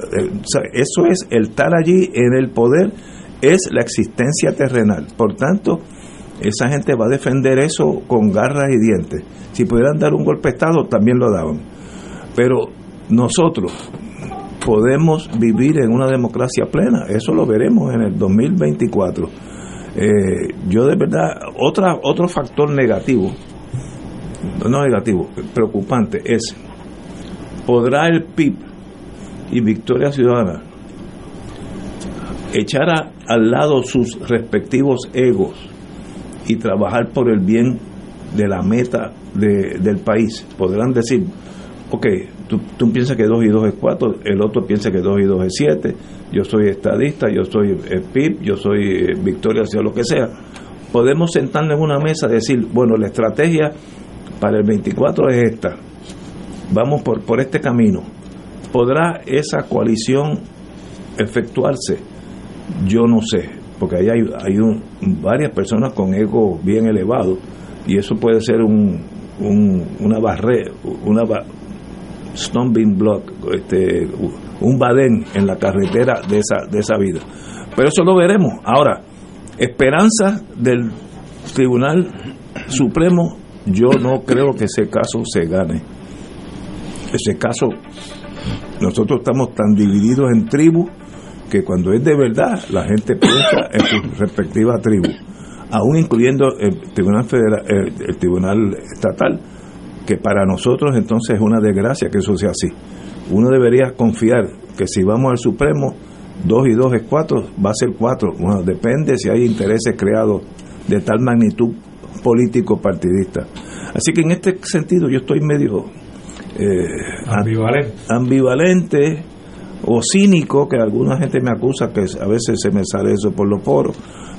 Eso es el estar allí en el poder, es la existencia terrenal. Por tanto, esa gente va a defender eso con garras y dientes. Si pudieran dar un golpe de Estado, también lo daban. Pero nosotros podemos vivir en una democracia plena. Eso lo veremos en el 2024. Eh, yo de verdad, otra, otro factor negativo, no negativo, preocupante es, ¿podrá el PIB y Victoria Ciudadana echar al lado sus respectivos egos y trabajar por el bien de la meta de- del país? Podrán decir, ok, tú, tú piensas que 2 y 2 es 4, el otro piensa que 2 y 2 es 7, yo soy estadista, yo soy eh, PIB, yo soy eh, Victoria, sea lo que sea. Podemos sentarnos en una mesa y decir, bueno, la estrategia para el 24 es esta, vamos por, por este camino. ¿Podrá esa coalición efectuarse? Yo no sé, porque ahí hay, hay un- varias personas con ego bien elevado y eso puede ser un, un- una barrera, una ba- stumbling block, este, un badén en la carretera de esa, de esa vida. Pero eso lo veremos. Ahora, esperanza del Tribunal Supremo, yo no creo que ese caso se gane. Ese caso, nosotros estamos tan divididos en tribus que cuando es de verdad, la gente piensa en su respectiva tribu, aún incluyendo el Tribunal Federal, el, el Tribunal Estatal, que para nosotros entonces es una desgracia que eso sea así. Uno debería confiar que si vamos al Supremo, dos y dos es cuatro, va a ser cuatro. Bueno, depende si hay intereses creados de tal magnitud político partidista. Así que en este sentido yo estoy medio eh, Ambivalente. ambivalente o cínico, que alguna gente me acusa que a veces se me sale eso por los poros,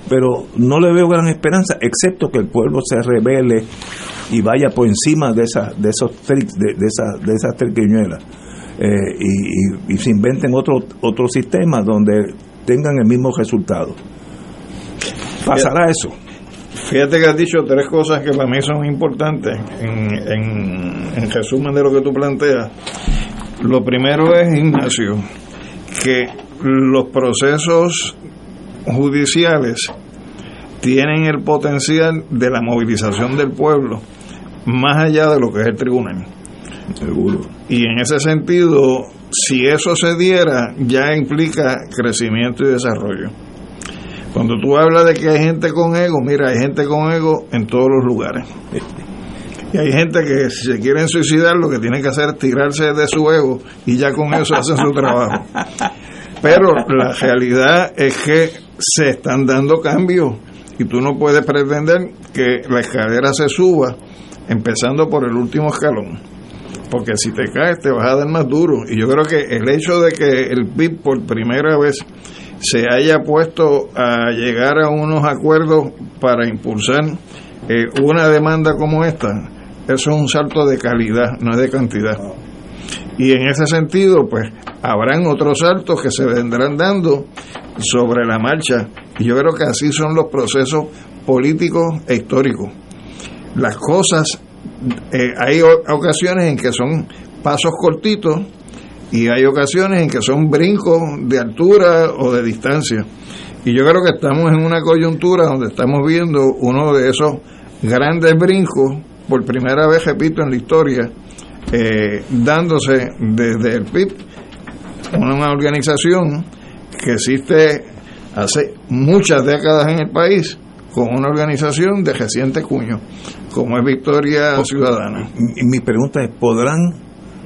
pero no le veo gran esperanza, excepto que el pueblo se revele y vaya por encima de, esas de esos tricks, de, de, esas, de esas triquiñuelas. Eh, y, y- y se inventen otro, otro sistema donde tengan el mismo resultado. Pasará eso. Fíjate que has dicho tres cosas que para mí son importantes en, en, en resumen de lo que tú planteas. Lo primero es, Ignacio, que los procesos judiciales tienen el potencial de la movilización del pueblo más allá de lo que es el tribunal. Seguro. Y en ese sentido, si eso se diera, ya implica crecimiento y desarrollo. Cuando tú hablas de que hay gente con ego, mira, hay gente con ego en todos los lugares. Y hay gente que si se quieren suicidar, lo que tienen que hacer es tirarse de su ego y ya con eso hacen su trabajo. Pero la realidad es que se están dando cambios y tú no puedes pretender que la escalera se suba empezando por el último escalón. Porque si te caes te vas a dar más duro. Y yo creo que el hecho de que el PIB por primera vez se haya puesto a llegar a unos acuerdos para impulsar eh, una demanda como esta, eso es un salto de calidad, no es de cantidad. Y en ese sentido, pues habrán otros saltos que se vendrán dando sobre la marcha. Y yo creo que así son los procesos políticos e históricos. Las cosas, eh, hay ocasiones en que son pasos cortitos y hay ocasiones en que son brincos de altura o de distancia. Y yo creo que estamos en una coyuntura donde estamos viendo uno de esos grandes brincos, por primera vez, repito, en la historia, eh, dándose desde el PIB, una organización que existe hace muchas décadas en el país, con una organización de reciente cuño, como es Victoria Ciudadana. Y mi pregunta es, ¿podrán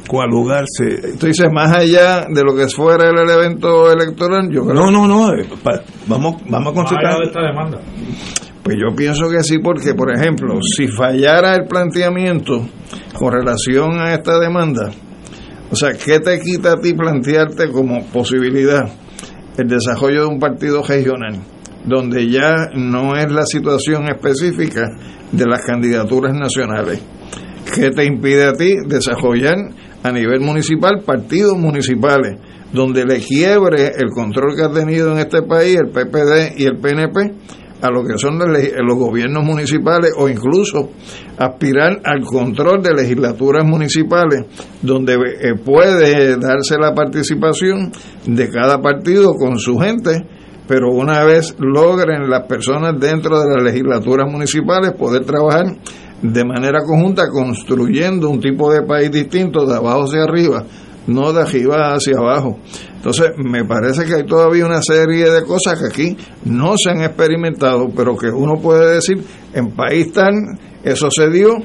coalugarse? Tú dices, más allá de lo que fuera el evento electoral, yo creo No, no, no, eh, pa- vamos, vamos a Más allá concentrar. de esta demanda. Pues yo pienso que sí, porque, por ejemplo, si fallara el planteamiento con relación a esta demanda, o sea, ¿qué te quita a ti plantearte como posibilidad el desarrollo de un partido regional, donde ya no es la situación específica de las candidaturas nacionales? ¿Qué te impide a ti desarrollar a nivel municipal partidos municipales, donde le quiebre el control que ha tenido en este país el PPD y el PNP? a lo que son los, gobiernos municipales o incluso aspirar al control de legislaturas municipales donde eh, puede darse la participación de cada partido con su gente pero una vez logren las personas dentro de las legislaturas municipales poder trabajar de manera conjunta construyendo un tipo de país distinto de abajo hacia arriba no de arriba hacia abajo. Entonces, me parece que hay todavía una serie de cosas que aquí no se han experimentado, pero que uno puede decir, en país tal, eso se dio,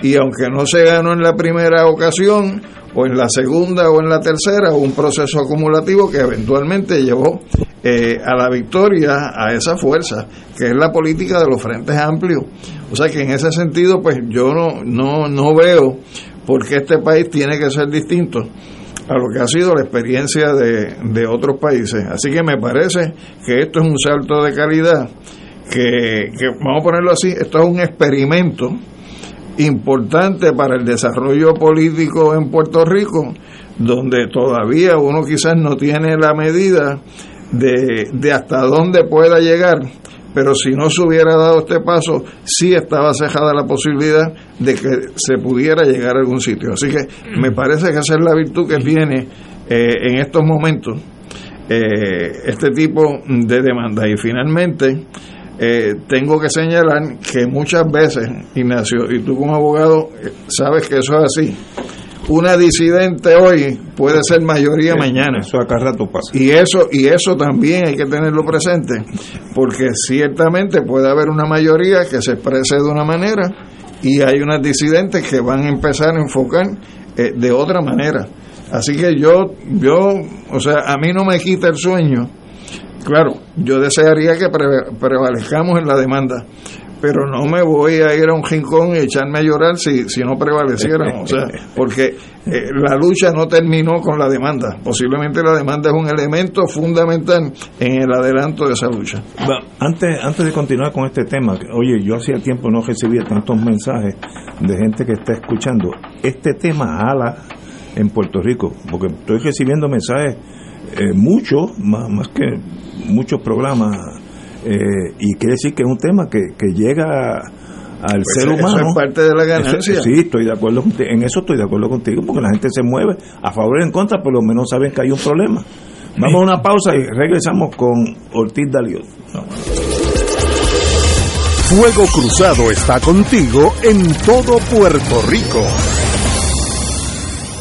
y aunque no se ganó en la primera ocasión, o en la segunda o en la tercera, un proceso acumulativo que eventualmente llevó eh, a la victoria a esa fuerza, que es la política de los frentes amplios. O sea que en ese sentido, pues yo no, no, no veo por qué este país tiene que ser distinto a lo que ha sido la experiencia de, de otros países. Así que me parece que esto es un salto de calidad, que, que vamos a ponerlo así, esto es un experimento importante para el desarrollo político en Puerto Rico, donde todavía uno quizás no tiene la medida de, de hasta dónde pueda llegar, pero si no se hubiera dado este paso, sí estaba cejada la posibilidad de que se pudiera llegar a algún sitio. Así que me parece que esa es la virtud que tiene eh, en estos momentos eh, este tipo de demanda. Y finalmente, eh, tengo que señalar que muchas veces, Ignacio, y tú como abogado eh, sabes que eso es así, una disidente hoy puede ser mayoría mañana. Eso acá rato pasa. Y eso, y eso también hay que tenerlo presente, porque ciertamente puede haber una mayoría que se exprese de una manera y hay unas disidentes que van a empezar a enfocar eh, de otra manera. Así que yo, yo, o sea, a mí no me quita el sueño. Claro, yo desearía que prevalezcamos en la demanda, pero no me voy a ir a un rincón y echarme a llorar si, si no prevaleciera, o sea, porque eh, la lucha no terminó con la demanda, posiblemente la demanda es un elemento fundamental en el adelanto de esa lucha. antes, antes de continuar con este tema, oye, yo hacía tiempo no recibía tantos mensajes de gente que está escuchando, este tema ala en Puerto Rico, porque estoy recibiendo mensajes eh, muchos, más que muchos programas eh, y quiere decir que es un tema que, que llega al Pues ser eso humano. es parte de la ganancia. Eso- sí, estoy de acuerdo contigo. En eso estoy de acuerdo contigo, porque la gente se mueve a favor y en contra, por lo menos saben que hay un problema. Vamos a una pausa y regresamos con Ortiz Daliot. Fuego Cruzado está contigo en todo Puerto Rico.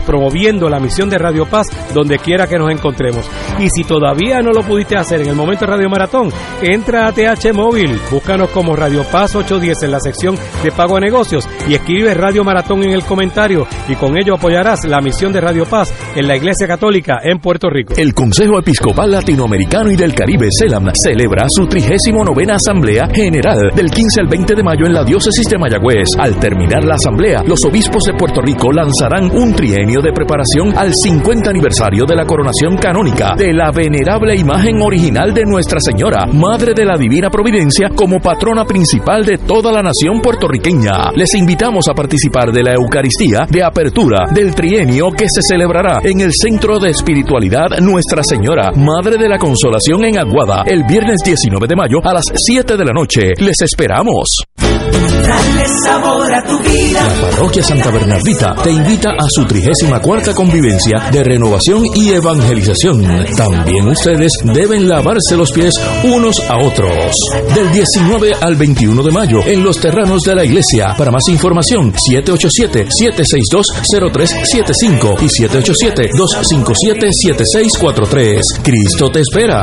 promoviendo la misión de Radio Paz donde quiera que nos encontremos. Y si todavía no lo pudiste hacer en el momento de Radio Maratón, entra a TH Móvil, búscanos como Radio Paz 810 en la sección de pago a negocios y escribe Radio Maratón en el comentario y con ello apoyarás la misión de Radio Paz en la Iglesia Católica en Puerto Rico. El Consejo Episcopal Latinoamericano y del Caribe, CELAM, celebra su 39 Asamblea General del 15 al 20 de mayo en la Diócesis de Mayagüez. Al terminar la asamblea, los obispos de Puerto Rico lanzarán un trienio de preparación al 50 aniversario de la coronación canónica de la venerable imagen original de Nuestra Señora, Madre de la Divina Providencia, como patrona principal de toda la nación puertorriqueña. Les invitamos a participar de la Eucaristía de apertura del trienio que se celebrará en el Centro de Espiritualidad Nuestra Señora, Madre de la Consolación en Aguada, el viernes 19 de mayo a las 7 de la noche. Les esperamos. Dale sabor a tu vida. La Parroquia Santa Bernardita te invita a su 34 convivencia de renovación y evangelización. También ustedes deben lavarse los pies unos a otros. Del 19 al 21 de mayo en los terranos de la iglesia. Para más información, 787-762-0375 y 787-257-7643. Cristo te espera.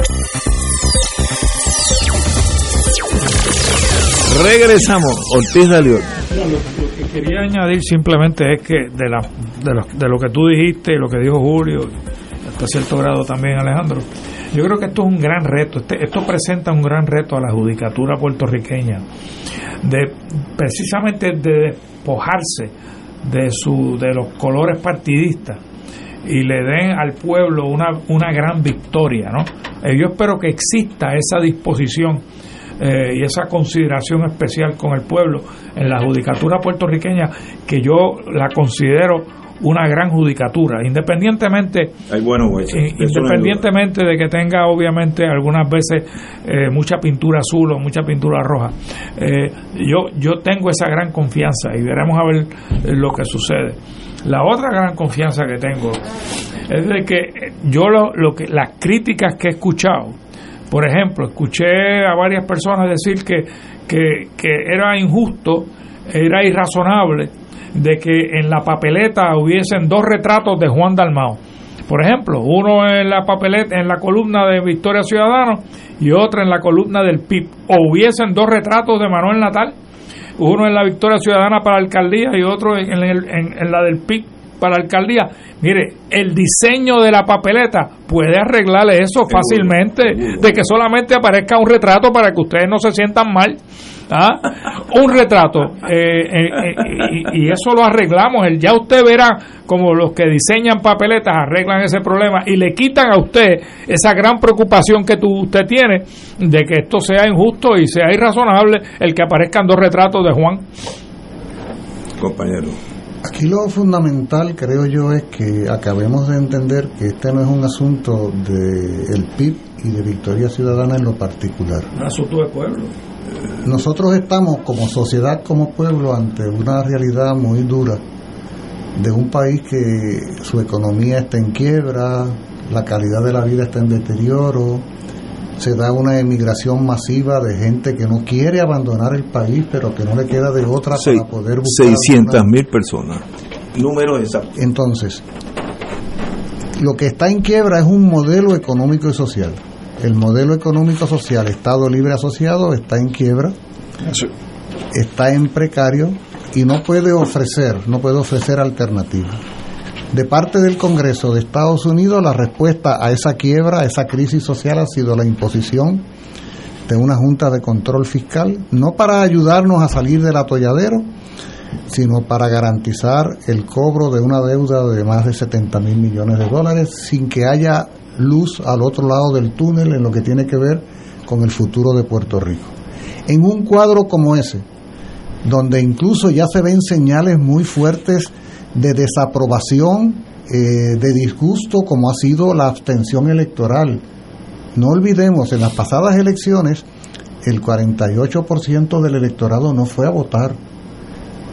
Regresamos, Ortiz Daliot. Lo, lo que quería añadir simplemente es que de, la, de, lo, de lo que tú dijiste y lo que dijo Julio, hasta cierto grado también Alejandro, Yo creo que esto es un gran reto, este, esto presenta un gran reto a la judicatura puertorriqueña, de precisamente de despojarse de, su, de los colores partidistas y le den al pueblo una, una gran victoria. ¿no? Eh, yo espero que exista esa disposición eh, y esa consideración especial con el pueblo en la judicatura puertorriqueña, que yo la considero una gran judicatura, independientemente Hay buenos jueces, hay independientemente de que tenga obviamente algunas veces eh, mucha pintura azul o mucha pintura roja. Eh, yo yo tengo esa gran confianza y veremos a ver eh, lo que sucede. La otra gran confianza que tengo es de que eh, yo lo, lo que las críticas que he escuchado, por ejemplo, escuché a varias personas decir que, que, que era injusto, era irrazonable de que en la papeleta hubiesen dos retratos de Juan Dalmao. Por ejemplo, uno en la papeleta, en la columna de Victoria Ciudadano y otro en la columna del PIB. O hubiesen dos retratos de Manuel Natal, uno en la Victoria Ciudadana para alcaldía y otro en, el- en la del PIB para la alcaldía. Mire, el diseño de la papeleta puede arreglarle eso fácilmente, de que solamente aparezca un retrato para que ustedes no se sientan mal. ¿ah? Un retrato. eh, eh, eh, y, y eso lo arreglamos. El, ya usted verá como los que diseñan papeletas arreglan ese problema y le quitan a usted esa gran preocupación que tú, usted tiene de que esto sea injusto y sea irrazonable el que aparezcan dos retratos de Juan. compañero. Aquí lo fundamental, creo yo, es que acabemos de entender que este no es un asunto del PIB y de Victoria Ciudadana en lo particular. Un asunto de pueblo. Nosotros estamos como sociedad, como pueblo, ante una realidad muy dura de un país que su economía está en quiebra, la calidad de la vida está en deterioro, se da una emigración masiva de gente que no quiere abandonar el país, pero que no le queda de otra Seis- para poder buscar 600 mil personas. Número exacto. entonces, lo que está en quiebra es un modelo económico y social. El modelo económico social, Estado libre asociado, está en quiebra, está en precario y no puede ofrecer, no puede ofrecer alternativas. De parte del Congreso de Estados Unidos, la respuesta a esa quiebra, a esa crisis social, ha sido la imposición de una Junta de Control Fiscal, no para ayudarnos a salir del atolladero, sino para garantizar el cobro de una deuda de más de 70 mil millones de dólares sin que haya luz al otro lado del túnel en lo que tiene que ver con el futuro de Puerto Rico. En un cuadro como ese, donde incluso ya se ven señales muy fuertes de desaprobación, eh, de disgusto, como ha sido la abstención electoral. No olvidemos, en las pasadas elecciones, el 48% del electorado no fue a votar.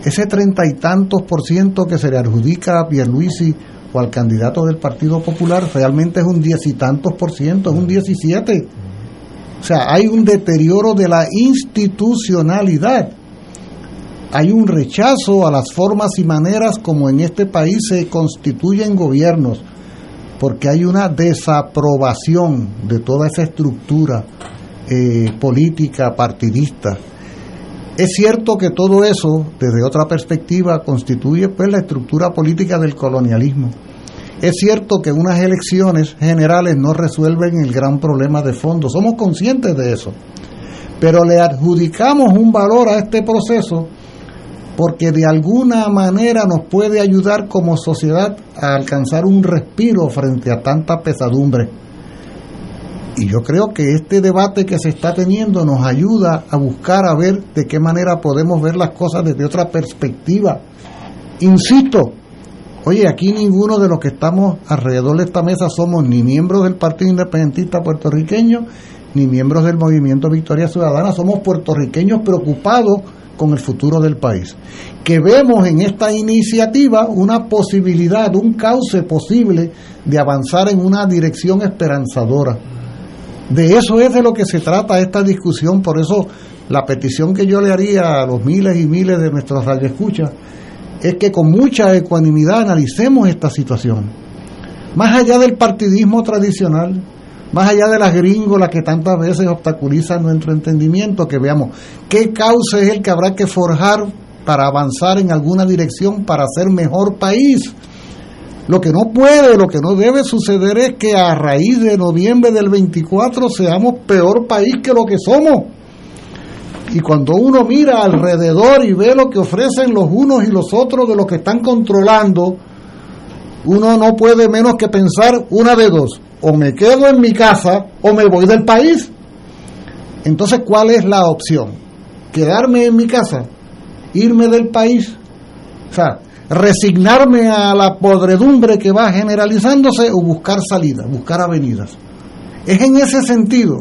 Ese treinta y tantos por ciento que se le adjudica a Pierluisi o al candidato del Partido Popular realmente es un diez y tantos por ciento, es un 17. O sea, hay un deterioro de la institucionalidad. Hay un rechazo a las formas y maneras como en este país se constituyen gobiernos, porque hay una desaprobación de toda esa estructura eh, política partidista. Es cierto que todo eso, desde otra perspectiva, constituye pues la estructura política del colonialismo. Es cierto que unas elecciones generales no resuelven el gran problema de fondo, somos conscientes de eso, pero le adjudicamos un valor a este proceso porque de alguna manera nos puede ayudar como sociedad a alcanzar un respiro frente a tanta pesadumbre. Y yo creo que este debate que se está teniendo nos ayuda a buscar a ver de qué manera podemos ver las cosas desde otra perspectiva. Insisto, oye, aquí ninguno de los que estamos alrededor de esta mesa somos ni miembros del Partido Independentista puertorriqueño, ni miembros del Movimiento Victoria Ciudadana, somos puertorriqueños preocupados con el futuro del país. Que vemos en esta iniciativa una posibilidad, un cauce posible de avanzar en una dirección esperanzadora. De eso es de lo que se trata esta discusión, por eso la petición que yo le haría a los miles y miles de nuestros radioescuchas es que con mucha ecuanimidad analicemos esta situación. Más allá del partidismo tradicional, más allá de las gringolas que tantas veces obstaculizan nuestro entendimiento, que veamos qué cauce es el que habrá que forjar para avanzar en alguna dirección para ser mejor país. Lo que no puede, lo que no debe suceder es que a raíz de noviembre del 24 seamos peor país que lo que somos. Y cuando uno mira alrededor y ve lo que ofrecen los unos y los otros de los que están controlando, uno no puede menos que pensar una de dos, o me quedo en mi casa o me voy del país. Entonces, ¿cuál es la opción? ¿Quedarme en mi casa? ¿Irme del país? O sea, resignarme a la podredumbre que va generalizándose o buscar salida, buscar avenidas. Es en ese sentido,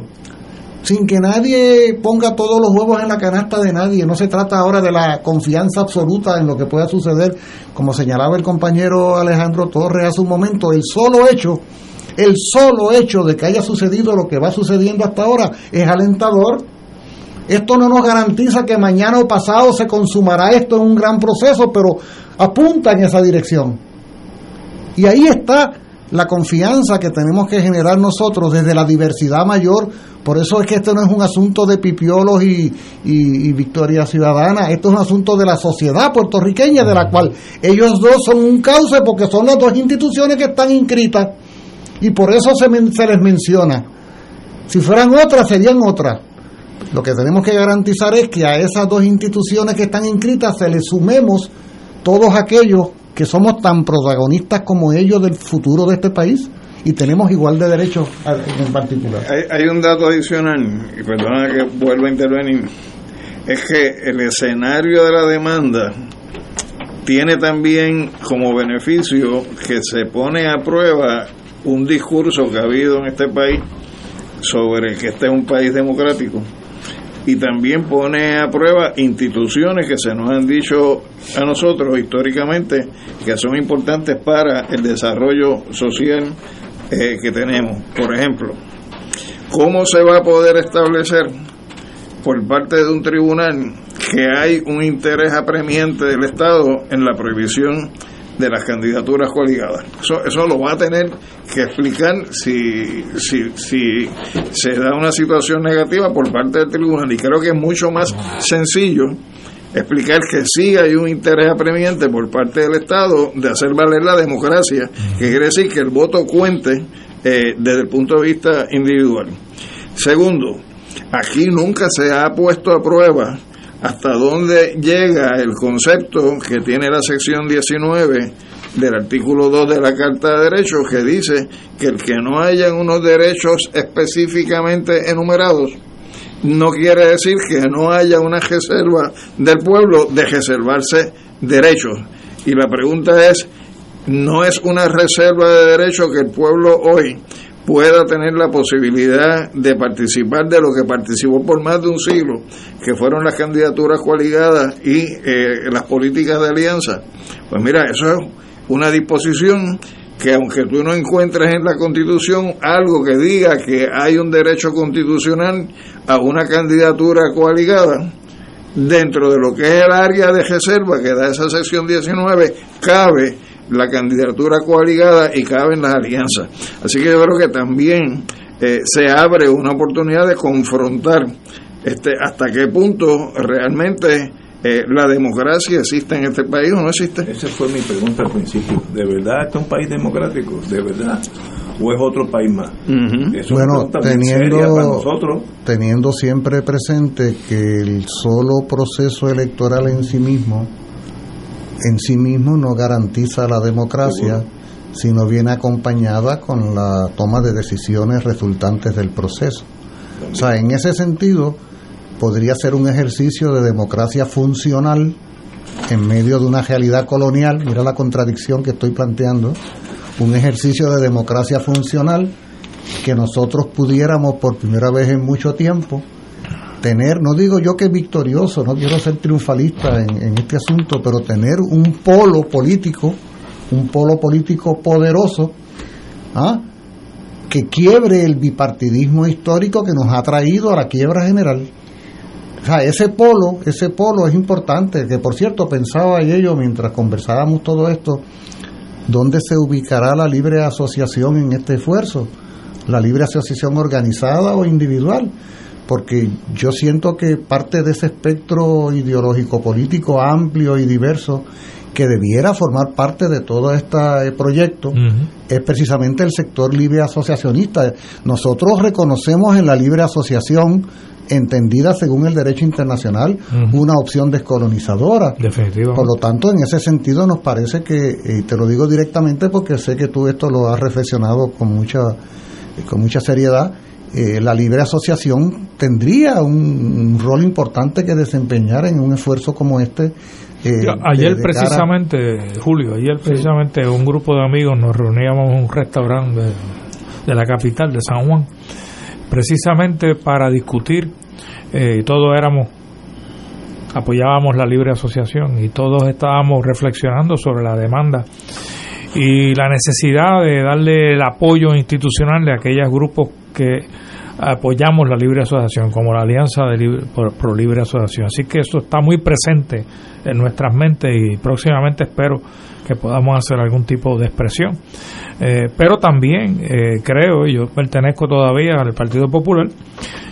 sin que nadie ponga todos los huevos en la canasta de nadie, no se trata ahora de la confianza absoluta en lo que pueda suceder, como señalaba el compañero Alejandro Torres hace un momento, el solo hecho, el solo hecho de que haya sucedido lo que va sucediendo hasta ahora es alentador. Esto no nos garantiza que mañana o pasado se consumará esto en un gran proceso, pero apunta en esa dirección. Y ahí está la confianza que tenemos que generar nosotros desde la diversidad mayor. Por eso es que este no es un asunto de pipiolos y, y, victoria ciudadana, esto es un asunto de la sociedad puertorriqueña, de la cual ellos dos son un cauce porque son las dos instituciones que están inscritas y por eso se, se les menciona. Si fueran otras, serían otras. Lo que tenemos que garantizar es que a esas dos instituciones que están inscritas se les sumemos todos aquellos que somos tan protagonistas como ellos del futuro de este país y tenemos igual de derechos en particular. Hay, hay un dato adicional, y perdona que vuelva a intervenir, es que el escenario de la demanda tiene también como beneficio que se pone a prueba un discurso que ha habido en este país sobre que este es un país democrático y también pone a prueba instituciones que se nos han dicho a nosotros históricamente que son importantes para el desarrollo social eh, que tenemos. Por ejemplo, ¿cómo se va a poder establecer por parte de un tribunal que hay un interés apremiante del Estado en la prohibición de las candidaturas coaligadas. Eso, eso lo va a tener que explicar si, si, si se da una situación negativa por parte del tribunal. Y creo que es mucho más sencillo explicar que sí hay un interés apremiante por parte del Estado de hacer valer la democracia, que quiere decir que el voto cuente eh, desde el punto de vista individual. Segundo, aquí nunca se ha puesto a prueba hasta dónde llega el concepto que tiene la sección 19 del artículo 2 de la Carta de Derechos que dice que el que no haya unos derechos específicamente enumerados no quiere decir que no haya una reserva del pueblo de reservarse derechos. Y la pregunta es, ¿no es una reserva de derechos que el pueblo hoy pueda tener la posibilidad de participar de lo que participó por más de un siglo, que fueron las candidaturas coaligadas y eh, las políticas de alianza. Pues mira, eso es una disposición que aunque tú no encuentres en la Constitución algo que diga que hay un derecho constitucional a una candidatura coaligada, dentro de lo que es el área de reserva que da esa sección 19, cabe la candidatura coaligada y caben las alianzas. Así que yo creo que también eh, se abre una oportunidad de confrontar este, hasta qué punto realmente eh, la democracia existe en este país o no existe. Esa fue mi pregunta al principio. ¿De verdad este es un país democrático? ¿De verdad? ¿O es otro país más? bueno, teniendo, teniendo siempre presente que el solo proceso electoral en sí mismo en sí mismo no garantiza la democracia, sino viene acompañada con la toma de decisiones resultantes del proceso. O sea, en ese sentido, podría ser un ejercicio de democracia funcional en medio de una realidad colonial, mira la contradicción que estoy planteando, un ejercicio de democracia funcional que nosotros pudiéramos por primera vez en mucho tiempo tener, no digo yo que victorioso, no quiero ser triunfalista en, este asunto, pero tener un polo político, un polo político poderoso, ¿ah? que quiebre el bipartidismo histórico que nos ha traído a la quiebra general. O sea, ese polo, ese polo es importante, que por cierto pensaba ello mientras conversábamos todo esto, ¿dónde se ubicará la libre asociación en este esfuerzo? ¿La libre asociación organizada o individual? Porque yo siento que parte de ese espectro ideológico político amplio y diverso que debiera formar parte de todo este proyecto es precisamente el sector libre asociacionista. Nosotros reconocemos en la libre asociación entendida según el derecho internacional una opción descolonizadora. Por lo tanto, en ese sentido nos parece que, y te lo digo directamente porque sé que tú esto lo has reflexionado con mucha, con mucha seriedad, eh, la libre asociación tendría un, rol importante que desempeñar en un esfuerzo como este. Eh, ayer precisamente, Julio, ayer precisamente un grupo de amigos nos reuníamos en un restaurante de, la capital de San Juan, precisamente para discutir, eh, todos éramos, apoyábamos la libre asociación y todos estábamos reflexionando sobre la demanda y la necesidad de darle el apoyo institucional de aquellos grupos que apoyamos la libre asociación, como la Alianza de Pro Libre Asociación. Así que eso está muy presente en nuestras mentes y próximamente espero que podamos hacer algún tipo de expresión. Eh, pero también eh, creo, yo pertenezco todavía al Partido Popular,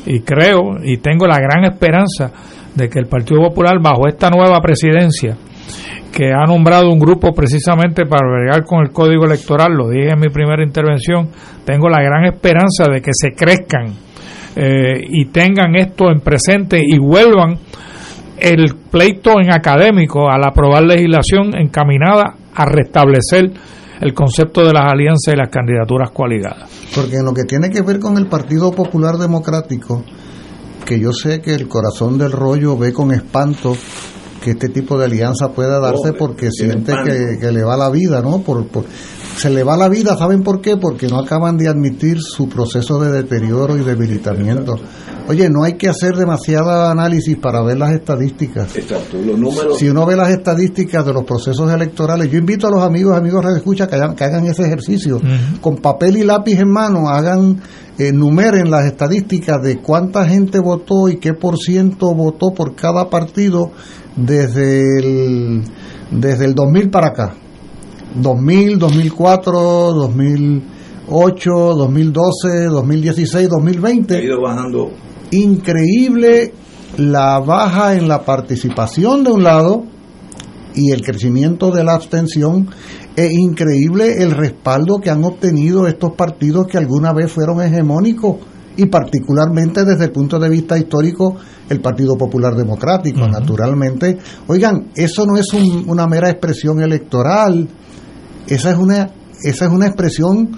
y creo y tengo la gran esperanza de que el Partido Popular, bajo esta nueva presidencia, que ha nombrado un grupo precisamente para bregar con el código electoral, lo dije en mi primera intervención, tengo la gran esperanza de que se crezcan eh, y tengan esto en presente y vuelvan el pleito en académico al aprobar legislación encaminada a restablecer el concepto de las alianzas y las candidaturas coaligadas. Porque en lo que tiene que ver con el Partido Popular Democrático, que yo sé que el corazón del rollo ve con espanto que este tipo de alianza pueda darse porque siente que, le va la vida, ¿no? Por, se le va la vida, ¿saben por qué? Porque no acaban de admitir su proceso de deterioro y debilitamiento. Oye, no hay que hacer demasiado análisis para ver las estadísticas. Exacto, los números. Si uno ve las estadísticas de los procesos electorales, yo invito a los amigos, amigos de escucha que hagan, que hagan ese ejercicio. Con papel y lápiz en mano, hagan, enumeren las estadísticas de cuánta gente votó y qué por ciento votó por cada partido desde el, desde el 2000 para acá. 2000, 2004, 2008, 2012, 2016, 2020. Ha ido bajando. Increíble la baja en la participación de un lado y el crecimiento de la abstención. Es increíble el respaldo que han obtenido estos partidos que alguna vez fueron hegemónicos y particularmente desde el punto de vista histórico el Partido Popular Democrático, naturalmente. Oigan, eso no es una mera expresión electoral, esa es una, esa es una expresión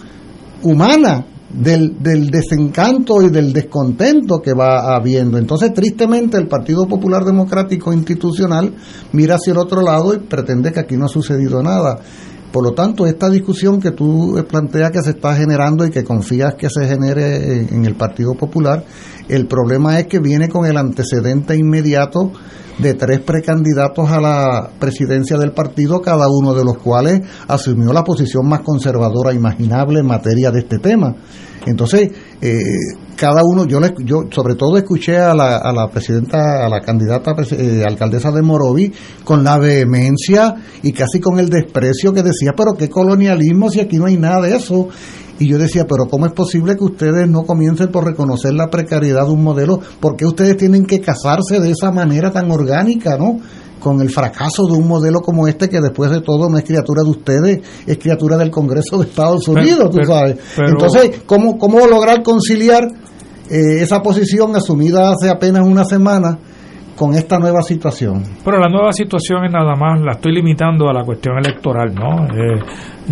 humana del, del desencanto y del descontento que va habiendo. Entonces, tristemente, el Partido Popular Democrático Institucional mira hacia el otro lado y pretende que aquí no ha sucedido nada. Por lo tanto, esta discusión que tú planteas que se está generando y que confías que se genere en el Partido Popular, el problema es que viene con el antecedente inmediato de tres precandidatos a la presidencia del partido, cada uno de los cuales asumió la posición más conservadora imaginable en materia de este tema. Entonces, eh, cada uno, yo, yo sobre todo escuché a la, a la presidenta, a la candidata eh, alcaldesa de Morovi con la vehemencia y casi con el desprecio que decía, pero qué colonialismo si aquí no hay nada de eso. Y yo decía, pero ¿cómo es posible que ustedes no comiencen por reconocer la precariedad de un modelo? ¿Por qué ustedes tienen que casarse de esa manera tan orgánica, no? Con el fracaso de un modelo como este, que después de todo no es criatura de ustedes, es criatura del Congreso de Estados Unidos, tú sabes. Entonces, ¿cómo, ¿cómo lograr conciliar eh, esa posición asumida hace apenas una semana? Con esta nueva situación? Pero la nueva situación es nada más, la estoy limitando a la cuestión electoral, ¿no? Eh,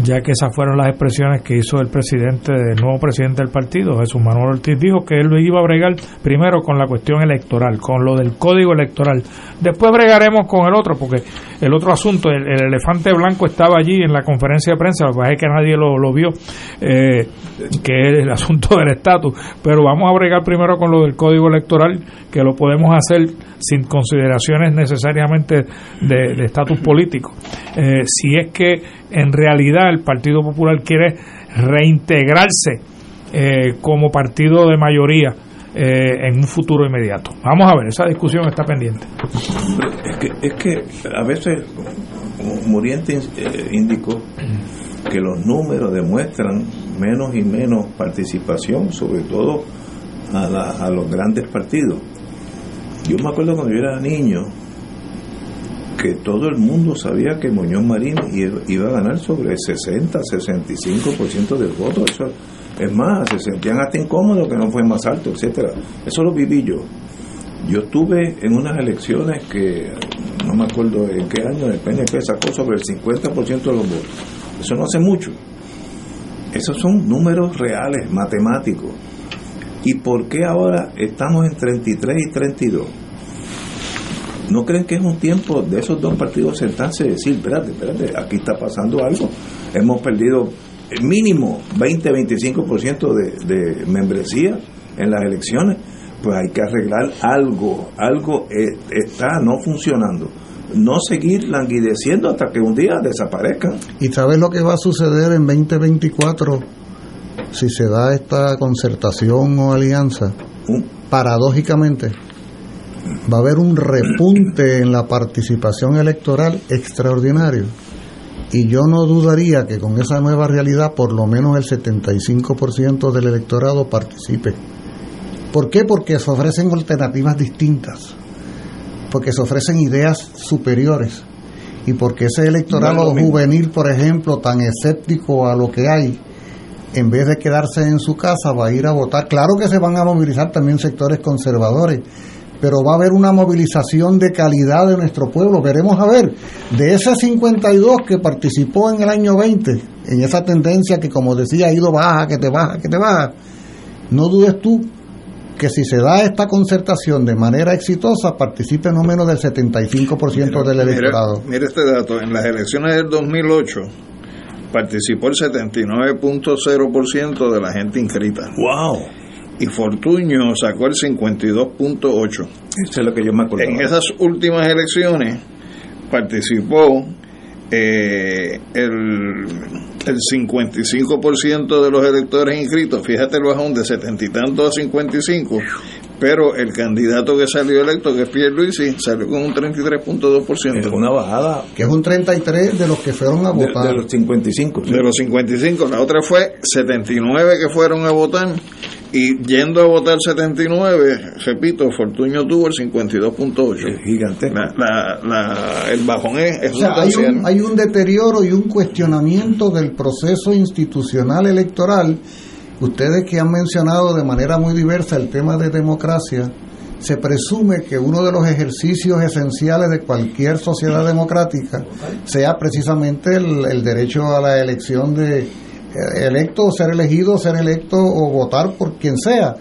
ya que esas fueron las expresiones que hizo el presidente, el nuevo presidente del partido, Jesús Manuel Ortiz, dijo que él iba a bregar primero con la cuestión electoral, con lo del código electoral. Después bregaremos con el otro, porque el otro asunto, el, elefante blanco estaba allí en la conferencia de prensa, lo que pasa es que nadie lo, lo vio, eh, que es el asunto del estatus, pero vamos a bregar primero con lo del código electoral, que lo podemos hacer sin consideraciones necesariamente de estatus político. Eh, si es que en realidad el Partido Popular quiere reintegrarse eh, como partido de mayoría eh, en un futuro inmediato. Vamos a ver, esa discusión está pendiente. Es que, es que a veces, como Muriente eh, indicó, que los números demuestran menos y menos participación, sobre todo a, a los grandes partidos. Yo me acuerdo cuando yo era niño, que todo el mundo sabía que Muñoz Marín iba a ganar sobre el 60, 65% del voto. Eso, es más, se sentían hasta incómodos que no fue más alto, etcétera. Eso lo viví yo. Yo estuve en unas elecciones que no me acuerdo en qué año el PNP sacó sobre el 50% de los votos. Eso no hace mucho. Esos son números reales, matemáticos. ¿Y por qué ahora estamos en 33 y 32? ¿No creen que es un tiempo de esos dos partidos sentarse y decir, espérate, espérate, aquí está pasando algo? Hemos perdido mínimo 20-25% de, de membresía en las elecciones pues hay que arreglar algo, algo eh, está no funcionando. No seguir languideciendo hasta que un día desaparezcan. ¿Y sabes lo que va a suceder en 2024 si se da esta concertación o alianza? Paradójicamente, va a haber un repunte en la participación electoral extraordinario. Y yo no dudaría que con esa nueva realidad por lo menos el 75% del electorado participe. ¿Por qué? Porque se ofrecen alternativas distintas, porque se ofrecen ideas superiores y porque ese electorado juvenil, por ejemplo, tan escéptico a lo que hay, en vez de quedarse en su casa, va a ir a votar. Claro que se van a movilizar también sectores conservadores, pero va a haber una movilización de calidad de nuestro pueblo. Veremos a ver, de ese 52 que participó en el año 20, en esa tendencia que como decía ha ido baja, que te baja, que te baja, no dudes tú que si se da esta concertación de manera exitosa, participe no menos del 75% del electorado. Mire, este dato, en las elecciones del 2008 participó el 79.0% de la gente inscrita. ¡Wow! Y Fortuño sacó el 52.8%. Eso es lo que yo me acuerdo. En esas últimas elecciones participó eh, el el 55% de los electores inscritos, fíjate el bajón de setenta y tantos a 55, pero el candidato que salió electo, que es Pierre Luisi, salió con un 33.2%. Es una bajada. Que es un 33 de los que fueron a votar. De, de los 55. De los 55. La otra fue 79 que fueron a votar y yendo a votar 79, repito, Fortuño tuvo el 52.8. Gigante. el bajón es, hay, un, hay un deterioro y un cuestionamiento del proceso institucional electoral. Ustedes que han mencionado de manera muy diversa el tema de democracia, se presume que uno de los ejercicios esenciales de cualquier sociedad democrática sea precisamente el derecho a la elección de, electo, ser elegido, ser electo o votar por quien sea.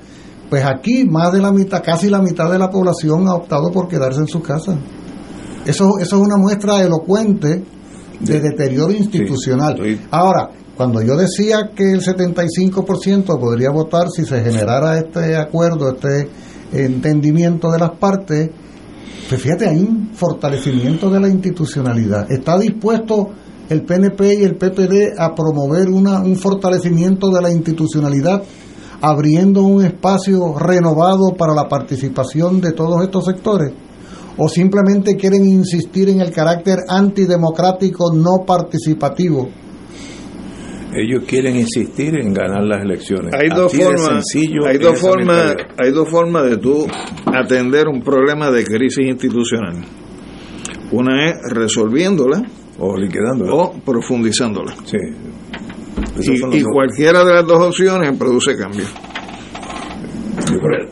Pues aquí más de la mitad, casi la mitad de la población ha optado por quedarse en su casa. Eso, eso es una muestra elocuente de deterioro institucional. Ahora, cuando yo decía que el 75% podría votar si se generara este acuerdo, este entendimiento de las partes, pues fíjate, hay un fortalecimiento de la institucionalidad. Está dispuesto el PNP y el PPD a promover una, un fortalecimiento de la institucionalidad, abriendo un espacio renovado para la participación de todos estos sectores? ¿O simplemente quieren insistir en el carácter antidemocrático no participativo? Ellos quieren insistir en ganar las elecciones. Hay dos formas, hay dos formas, hay dos formas de tú atender un problema de crisis institucional. Una es resolviéndola o liquidándola. O profundizándola. Sí. Y, cualquiera de las dos opciones produce cambio.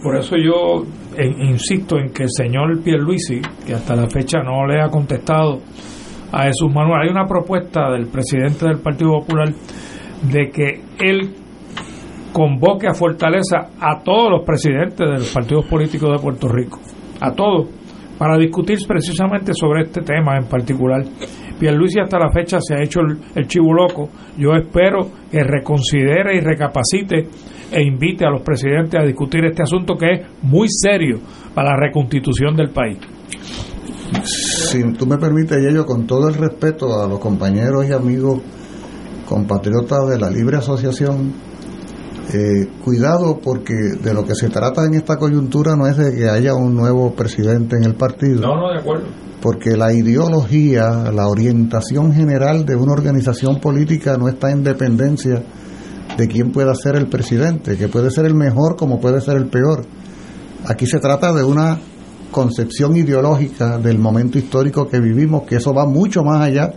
Por, eso yo insisto en que el señor Pierluisi, que hasta la fecha no le ha contestado a Jesús Manuel, hay una propuesta del presidente del Partido Popular de que él convoque a Fortaleza a todos los presidentes de los partidos políticos de Puerto Rico, a todos, para discutir precisamente sobre este tema en particular. Pierluisi hasta la fecha se ha hecho el, chivo loco. Yo espero que reconsidere y recapacite e invite a los presidentes a discutir este asunto que es muy serio para la reconstitución del país. Si tú me permites, yo con todo el respeto a los compañeros y amigos compatriotas de la libre asociación, eh, cuidado porque de lo que se trata en esta coyuntura no es de que haya un nuevo presidente en el partido. No, no, de acuerdo porque la ideología, la orientación general de una organización política no está en dependencia de quién pueda ser el presidente, que puede ser el mejor como puede ser el peor. Aquí se trata de una concepción ideológica del momento histórico que vivimos, que eso va mucho más allá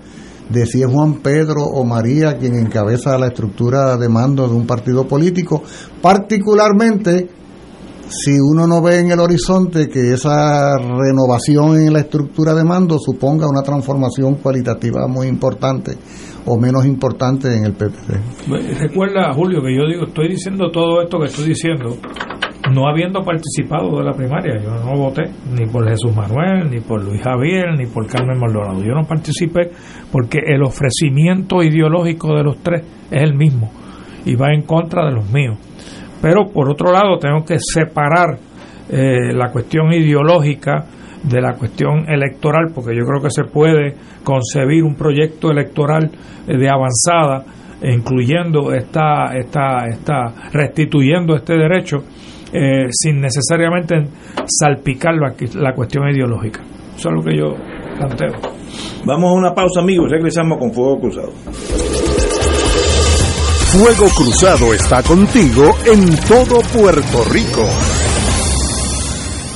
de si es Juan Pedro o María quien encabeza la estructura de mando de un partido político, particularmente si uno no ve en el horizonte que esa renovación en la estructura de mando suponga una transformación cualitativa muy importante o menos importante en el PPD. Recuerda, Julio, que yo digo, estoy diciendo todo esto que estoy diciendo no habiendo participado de la primaria. Yo no voté ni por Jesús Manuel, ni por Luis Javier, ni por Carmen Maldonado. Yo no participé porque el ofrecimiento ideológico de los tres es el mismo y va en contra de los míos. Pero por otro lado tengo que separar eh, la cuestión ideológica de la cuestión electoral, porque yo creo que se puede concebir un proyecto electoral eh, de avanzada, incluyendo esta, esta, esta, restituyendo este derecho, eh, sin necesariamente salpicar la, la cuestión ideológica. Eso es lo que yo planteo. Vamos a una pausa, amigos. Regresamos con Fuego Cruzado. Fuego Cruzado está contigo en todo Puerto Rico.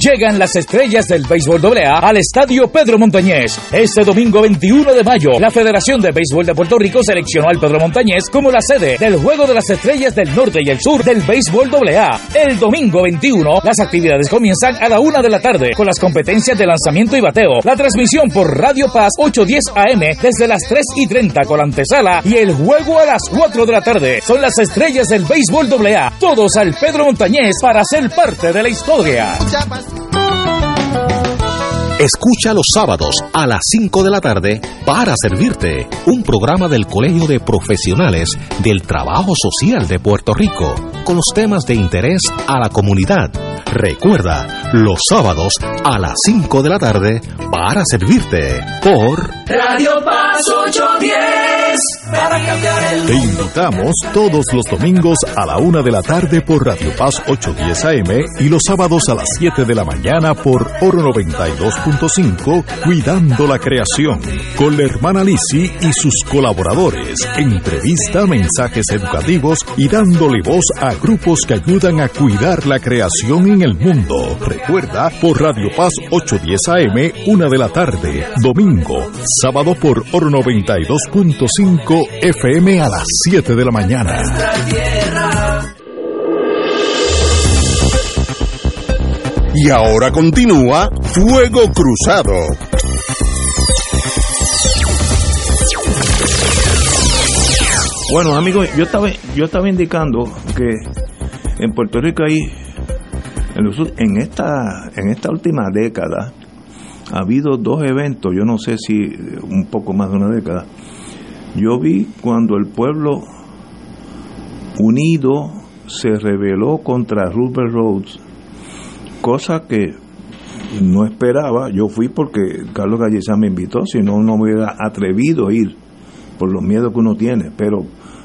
Llegan las estrellas del béisbol AA al Estadio Pedro Montañez. Este domingo 21 de mayo, la Federación de Béisbol de Puerto Rico seleccionó al Pedro Montañez como la sede del Juego de las Estrellas del Norte y el Sur del béisbol AA. El domingo 21, las actividades comienzan a la una de la tarde con las competencias de lanzamiento y bateo. La transmisión por Radio Paz 810 AM desde las 3 y 30 con la antesala y el juego a las 4 de la tarde. Son las estrellas del béisbol AA. Todos al Pedro Montañez para ser parte de la historia. Chiapas. Escucha los sábados a las 5 de la tarde para servirte un programa del Colegio de Profesionales del Trabajo Social de Puerto Rico con los temas de interés a la comunidad. Recuerda, los sábados a las 5 de la tarde para servirte por Radio Paz 810 para cambiar el Te invitamos todos los domingos a la una de la tarde por Radio Paz 810 AM y los sábados a las 7 de la mañana por Oro 92.5 Cuidando la Creación con la hermana Lisi y sus colaboradores. Entrevista, mensajes educativos y dándole voz a grupos que ayudan a cuidar la creación en el mundo. Recuerda por Radio Paz 810 AM, una de la tarde, domingo, sábado por Oro 92.5 FM a las 7 de la mañana. Y ahora continúa Fuego Cruzado. Bueno, amigos, yo estaba, yo estaba indicando que en Puerto Rico hay, en, esta, en esta última década, ha habido dos eventos, yo no sé si un poco más de una década. Yo vi cuando el pueblo unido se rebeló contra Rupert Rhodes, cosa que no esperaba. Yo fui porque Carlos Gallizán me invitó, si no, no me hubiera atrevido a ir por los miedos que uno tiene, pero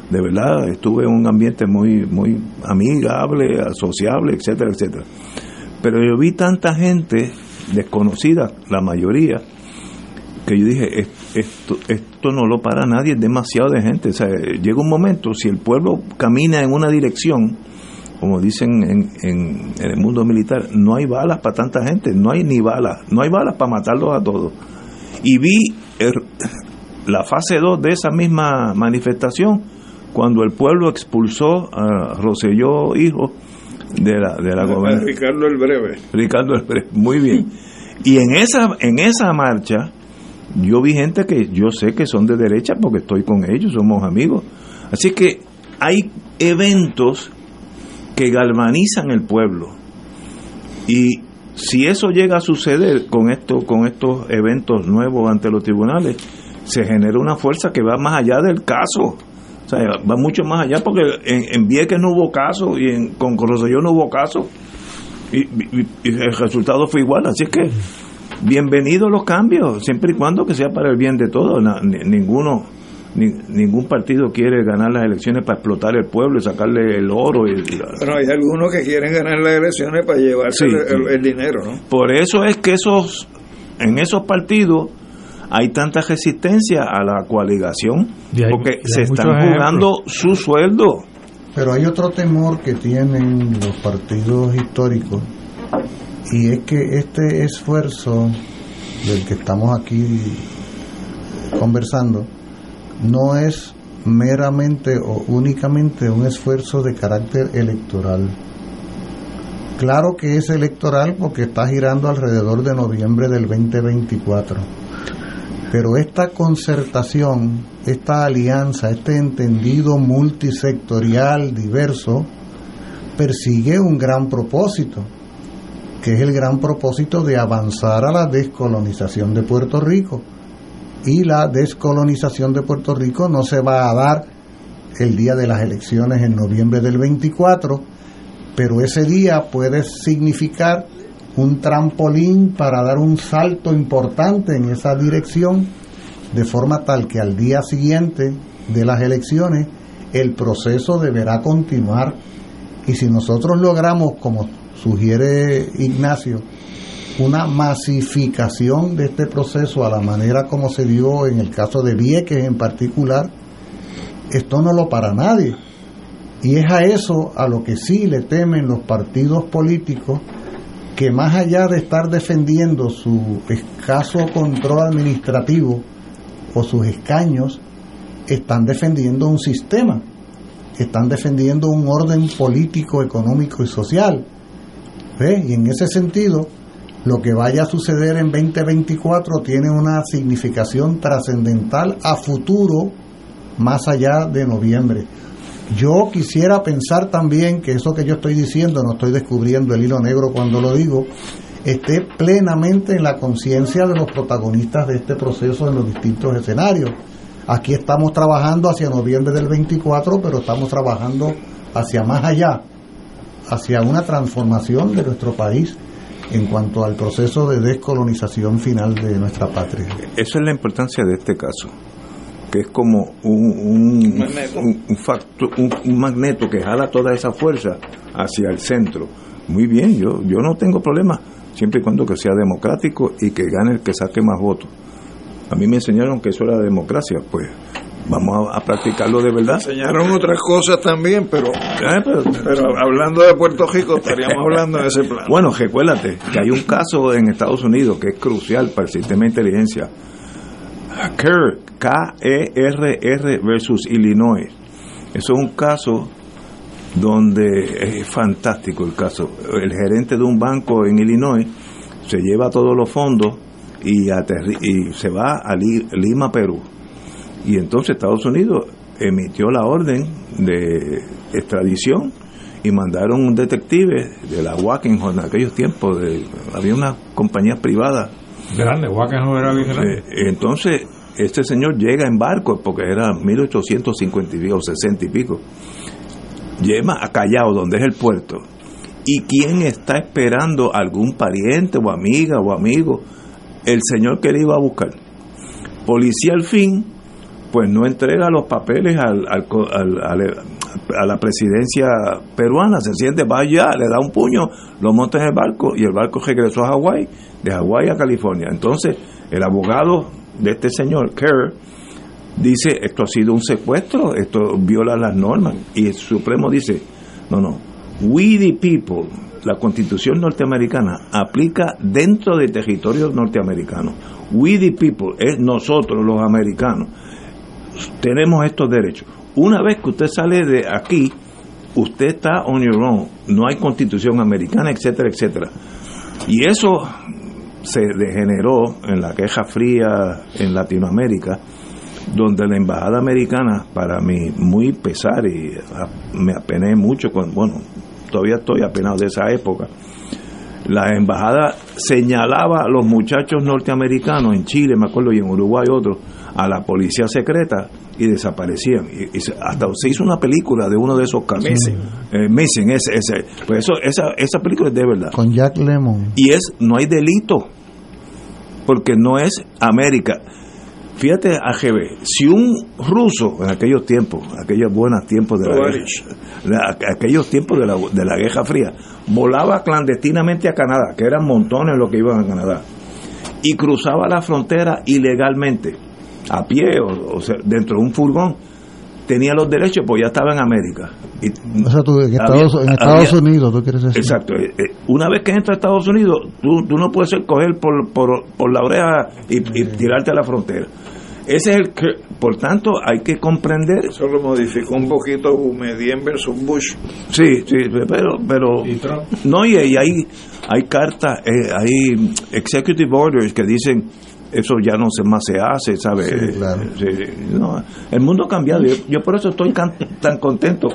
de verdad estuve en un ambiente muy muy amigable, sociable, etcétera, etcétera. Pero yo vi tanta gente desconocidas, la mayoría, que yo dije, esto, esto no lo para nadie, es demasiado de gente. O sea, llega un momento, si el pueblo camina en una dirección, como dicen en, en, el mundo militar, no hay balas para tanta gente, no hay ni balas, no hay balas para matarlos a todos. Y vi la fase 2 de esa misma manifestación cuando el pueblo expulsó a Roselló Hijo de la, de la gobernación. Ricardo el Breve. Ricardo el Breve, muy bien. Y en esa, en esa marcha yo vi gente que yo sé que son de derecha porque estoy con ellos, somos amigos. Así que hay eventos que galvanizan el pueblo. Y si eso llega a suceder con esto, con estos eventos nuevos ante los tribunales, se genera una fuerza que va más allá del caso. O sea, va mucho más allá porque en, en Vieques no hubo caso y en, con Corroselló no hubo caso. Y, el resultado fue igual. Así que bienvenidos los cambios, siempre y cuando que sea para el bien de todos. ninguno, ningún partido quiere ganar las elecciones para explotar el pueblo y sacarle el oro. Y, Pero hay algunos que quieren ganar las elecciones para llevarse el, dinero, ¿no? Por eso es que esos, en esos partidos hay tanta resistencia a la coaligación porque se están jugando su sueldo. Pero hay otro temor que tienen los partidos históricos y es que este esfuerzo del que estamos aquí conversando no es meramente o únicamente un esfuerzo de carácter electoral. Claro que es electoral porque está girando alrededor de noviembre del 2024 pero esta concertación, esta alianza, este entendido multisectorial diverso, persigue un gran propósito, que es el gran propósito de avanzar a la descolonización de Puerto Rico. Y la descolonización de Puerto Rico no se va a dar el día de las elecciones en noviembre del 24, pero ese día puede significar un trampolín para dar un salto importante en esa dirección, de forma tal que al día siguiente de las elecciones el proceso deberá continuar. Y si nosotros logramos, como sugiere Ignacio, una masificación de este proceso a la manera como se dio en el caso de Vieques en particular, esto no lo para nadie. Y es a eso a lo que sí le temen los partidos políticos que más allá de estar defendiendo su escaso control administrativo o sus escaños, están defendiendo un sistema, están defendiendo un orden político, económico y social. Y en ese sentido, lo que vaya a suceder en 2024 tiene una significación trascendental a futuro, más allá de noviembre. Yo quisiera pensar también que eso que yo estoy diciendo, no estoy descubriendo el hilo negro cuando lo digo, esté plenamente en la conciencia de los protagonistas de este proceso en los distintos escenarios. Aquí estamos trabajando hacia noviembre del 24, pero estamos trabajando hacia más allá, hacia una transformación de nuestro país en cuanto al proceso de descolonización final de nuestra patria. Esa es la importancia de este caso que es como un, un, magneto. que jala toda esa fuerza hacia el centro. Muy bien, yo, yo no tengo problema, siempre y cuando que sea democrático y que gane el que saque más votos. A mí me enseñaron que eso era democracia, pues vamos a, practicarlo de verdad. enseñaron otras cosas también, pero, eh, pero, pero, hablando de Puerto Rico, estaríamos hablando de ese plan. Bueno, recuérdate que hay un caso en Estados Unidos que es crucial para el sistema de inteligencia KER, K-E-R-R versus Illinois. Eso es un caso donde es fantástico el caso. El gerente de un banco en Illinois se lleva todos los fondos y, y se va a Lima, Perú. Y entonces Estados Unidos emitió la orden de extradición y mandaron un detective de la Wackenhorn en aquellos tiempos. De, había una compañía privada Grande, no era bien grande. Eh, entonces, este señor llega en barco, porque era 1850 y pico, 60 y pico. Llega a Callao, donde es el puerto. ¿Y quién está esperando? ¿Algún pariente o amiga o amigo? El señor que le iba a buscar. Policía al fin, pues no entrega los papeles al, a la presidencia peruana, se siente, va allá, le da un puño, lo monta en el barco y el barco regresó a Hawái, de Hawái a California. Entonces, el abogado de este señor, Kerr, dice, esto ha sido un secuestro, esto viola las normas. Y el Supremo dice, no, no, we the people, la constitución norteamericana aplica dentro del territorio norteamericano. We the people, es nosotros los americanos, tenemos estos derechos. Una vez que usted sale de aquí, usted está on your own, no hay constitución americana, etcétera, etcétera. Y eso se degeneró en la queja fría en Latinoamérica, donde la embajada americana, para mí, muy pesar y me apené mucho, con, bueno, todavía estoy apenado de esa época, la embajada señalaba a los muchachos norteamericanos en Chile, me acuerdo, y en Uruguay otros, a la policía secreta y desaparecían. Y, hasta se hizo una película de uno de esos casos. Missing. Eh, ese, ese. Pues eso, esa, esa película es de verdad. Con Jack Lemon. Y es, no hay delito, porque no es América. Fíjate, AGB, si un ruso en aquellos tiempos, aquellos buenos tiempos de la, aquellos tiempos de la, de la Guerra Fría, volaba clandestinamente a Canadá, que eran montones los que iban a Canadá, y cruzaba la frontera ilegalmente, a pie o, sea, dentro de un furgón, tenía los derechos, pues ya estaba en América. Y o sea, tú, en Estados, Unidos, tú quieres decir. Exacto. Eh, eh, una vez que entras a Estados Unidos, tú, tú no puedes coger por, por, por la oreja y, y tirarte a la frontera ese es el que, por tanto, hay que comprender. Eso lo modificó un poquito Medien versus Bush. Sí, sí, pero, pero no y, hay hay cartas, eh, hay executive orders que dicen eso ya no se más se hace, ¿sabes? el mundo ha cambiado. Yo, por eso estoy tan contento.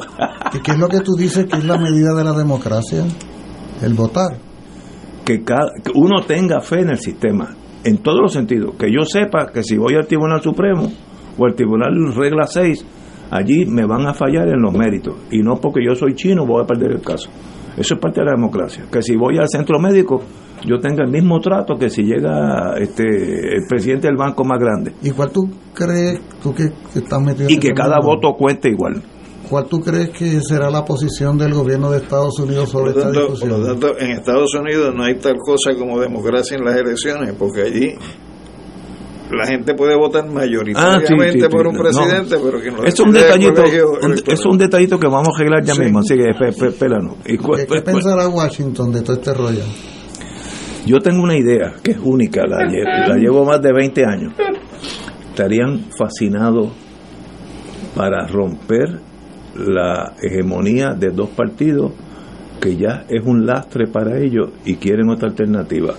¿Y qué es lo que tú dices que es la medida de la democracia? El votar. Que, cada, que uno tenga fe en el sistema en todos los sentidos. Que yo sepa que si voy al Tribunal Supremo o al Tribunal Regla 6, allí me van a fallar en los méritos. Y no porque yo soy chino voy a perder el caso. Eso es parte de la democracia. Que si voy al centro médico, yo tenga el mismo trato que si llega este el presidente del banco más grande. ¿Y cuál tú crees, tú que, estás metido Y que cada voto cuente igual. ¿Cuál tú crees que será la posición del gobierno de Estados Unidos sobre esta discusión? Por lo tanto, en Estados Unidos no hay tal cosa como democracia en las elecciones, porque allí la gente puede votar mayoritariamente ah, por un presidente, pero que no es un detallito, es un detallito que vamos a arreglar ya mismo, así que espéranos. ¿Qué, ¿Qué pensará Washington de todo este rollo? Yo tengo una idea que es única, la, la llevo más de 20 años. Estarían fascinados para romper la hegemonía de dos partidos que ya es un lastre para ellos y quieren otra alternativa.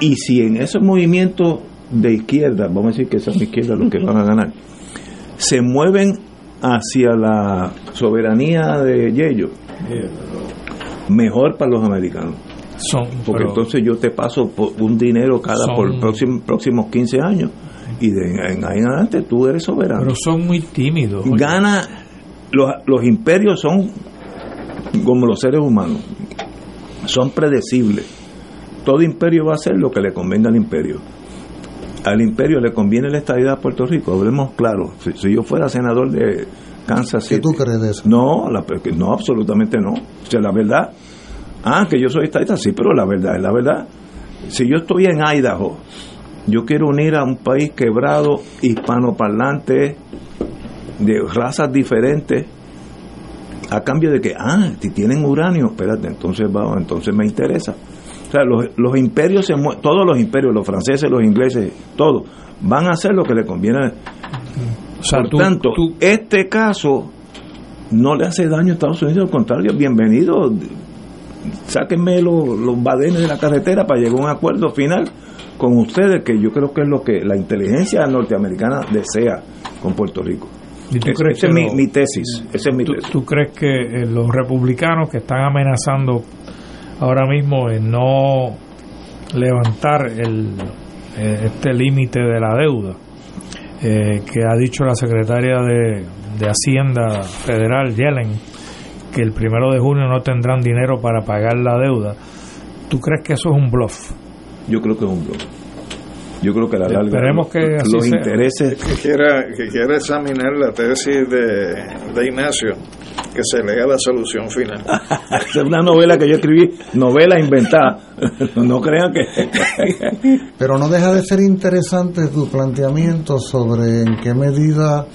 Y si en esos movimientos de izquierda, vamos a decir que son izquierdas los que van a ganar, se mueven hacia la soberanía de ellos, mejor para los americanos. Son, Porque entonces yo te paso un dinero cada por los próximos, próximos 15 años y de en ahí en adelante tú eres soberano. Pero son muy tímidos. Gana los, los imperios son como los seres humanos, son predecibles. Todo imperio va a hacer lo que le convenga al imperio. Al imperio le conviene la estabilidad a Puerto Rico, hablemos claro. Si, yo fuera senador de Kansas City. ¿Qué tú crees de eso? No, no, absolutamente no. O sea, la verdad. Ah, que yo soy estadista, sí, pero la verdad es la verdad. Si yo estoy en Idaho, yo quiero unir a un país quebrado, hispanoparlante, de razas diferentes a cambio de que, ah, si tienen uranio, espérate, entonces vamos, entonces me interesa. O sea, los, los imperios, se todos los imperios, los franceses, los ingleses, todos, van a hacer lo que le conviene. Por tanto, este caso no le hace daño a Estados Unidos, al contrario, bienvenido. Sáquenme los, los badenes de la carretera para llegar a un acuerdo final con ustedes, que yo creo que es lo que la inteligencia norteamericana desea con Puerto Rico. ¿Y tú crees esa es mi, tesis. Ese es mi tesis. ¿Tú crees que eh, los republicanos que están amenazando ahora mismo en no levantar el, eh, este límite de la deuda eh, que ha dicho la secretaria de, de Hacienda Federal, Yellen, que el primero de junio no tendrán dinero para pagar la deuda, ¿tú crees que eso es un bluff? Yo creo que es un bluff yo creo que la larga Esperemos que los intereses que quiera que quiera examinar la tesis de, de Ignacio que se lea la solución final. es una novela que yo escribí, novela inventada. no crean que... Pero no deja de ser interesante tu planteamiento sobre en qué medida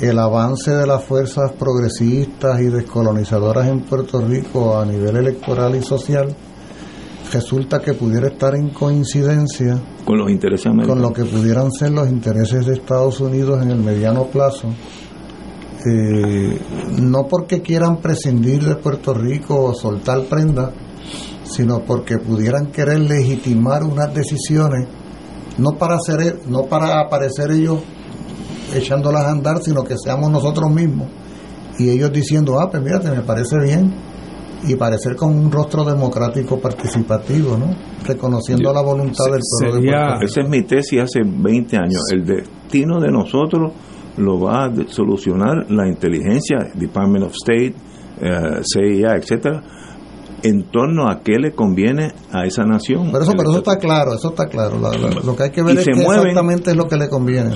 el avance de las fuerzas progresistas y descolonizadoras en Puerto Rico a nivel electoral y social resulta que pudiera estar en coincidencia con los intereses con lo que pudieran ser los intereses de Estados Unidos en el mediano plazo. Eh, no porque quieran prescindir de Puerto Rico o soltar prenda, sino porque pudieran querer legitimar unas decisiones, no para hacer, no para aparecer ellos echándolas a andar, sino que seamos nosotros mismos y ellos diciendo, ah, pues mírate, me parece bien, y parecer con un rostro democrático participativo, ¿no? Reconociendo la voluntad del pueblo de Puerto Rico. Esa es mi tesis hace 20 años. El destino de nosotros lo va a solucionar la inteligencia, Department of State, eh, CIA, etcétera, en torno a qué le conviene a esa nación. Pero eso, pero eso está claro, eso está claro. lo que hay que ver es que exactamente es lo que le conviene.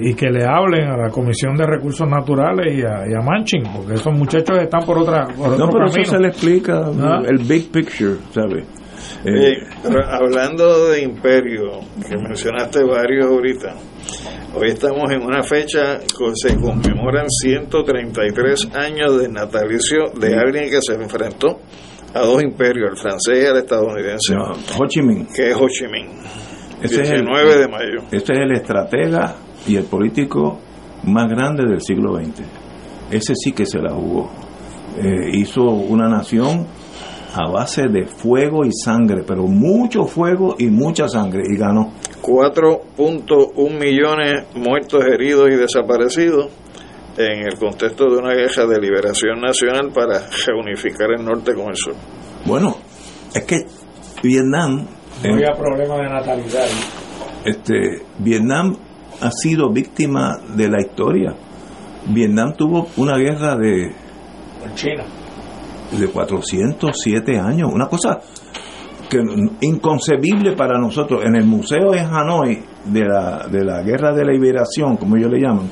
y, que, le hablen a la Comisión de Recursos Naturales y a, y Manchin, porque esos muchachos están por otra. Por no, pero eso se le explica ¿Ah? el big picture, ¿sabes? Eh, hablando de imperio, que mencionaste varios ahorita, Hoy estamos en una fecha que se conmemoran 133 años de natalicio de alguien que se enfrentó a dos imperios, el francés y el estadounidense. Ho Chi Minh. Que es Ho Chi Minh. 19 es el, de mayo. Este es el estratega y el político más grande del siglo XX. Ese sí que se la jugó. Eh, hizo una nación a base de fuego y sangre, pero mucho fuego y mucha sangre, y ganó. 4.1 millones muertos, heridos y desaparecidos en el contexto de una guerra de liberación nacional para reunificar el norte con el sur. Bueno, es que Vietnam... No había problema de natalidad. Este, Vietnam ha sido víctima de la historia. Vietnam tuvo una guerra de... Con China de 407 años, una cosa que inconcebible para nosotros. En el museo en Hanoi de la, de la guerra de la liberación, como ellos le llaman,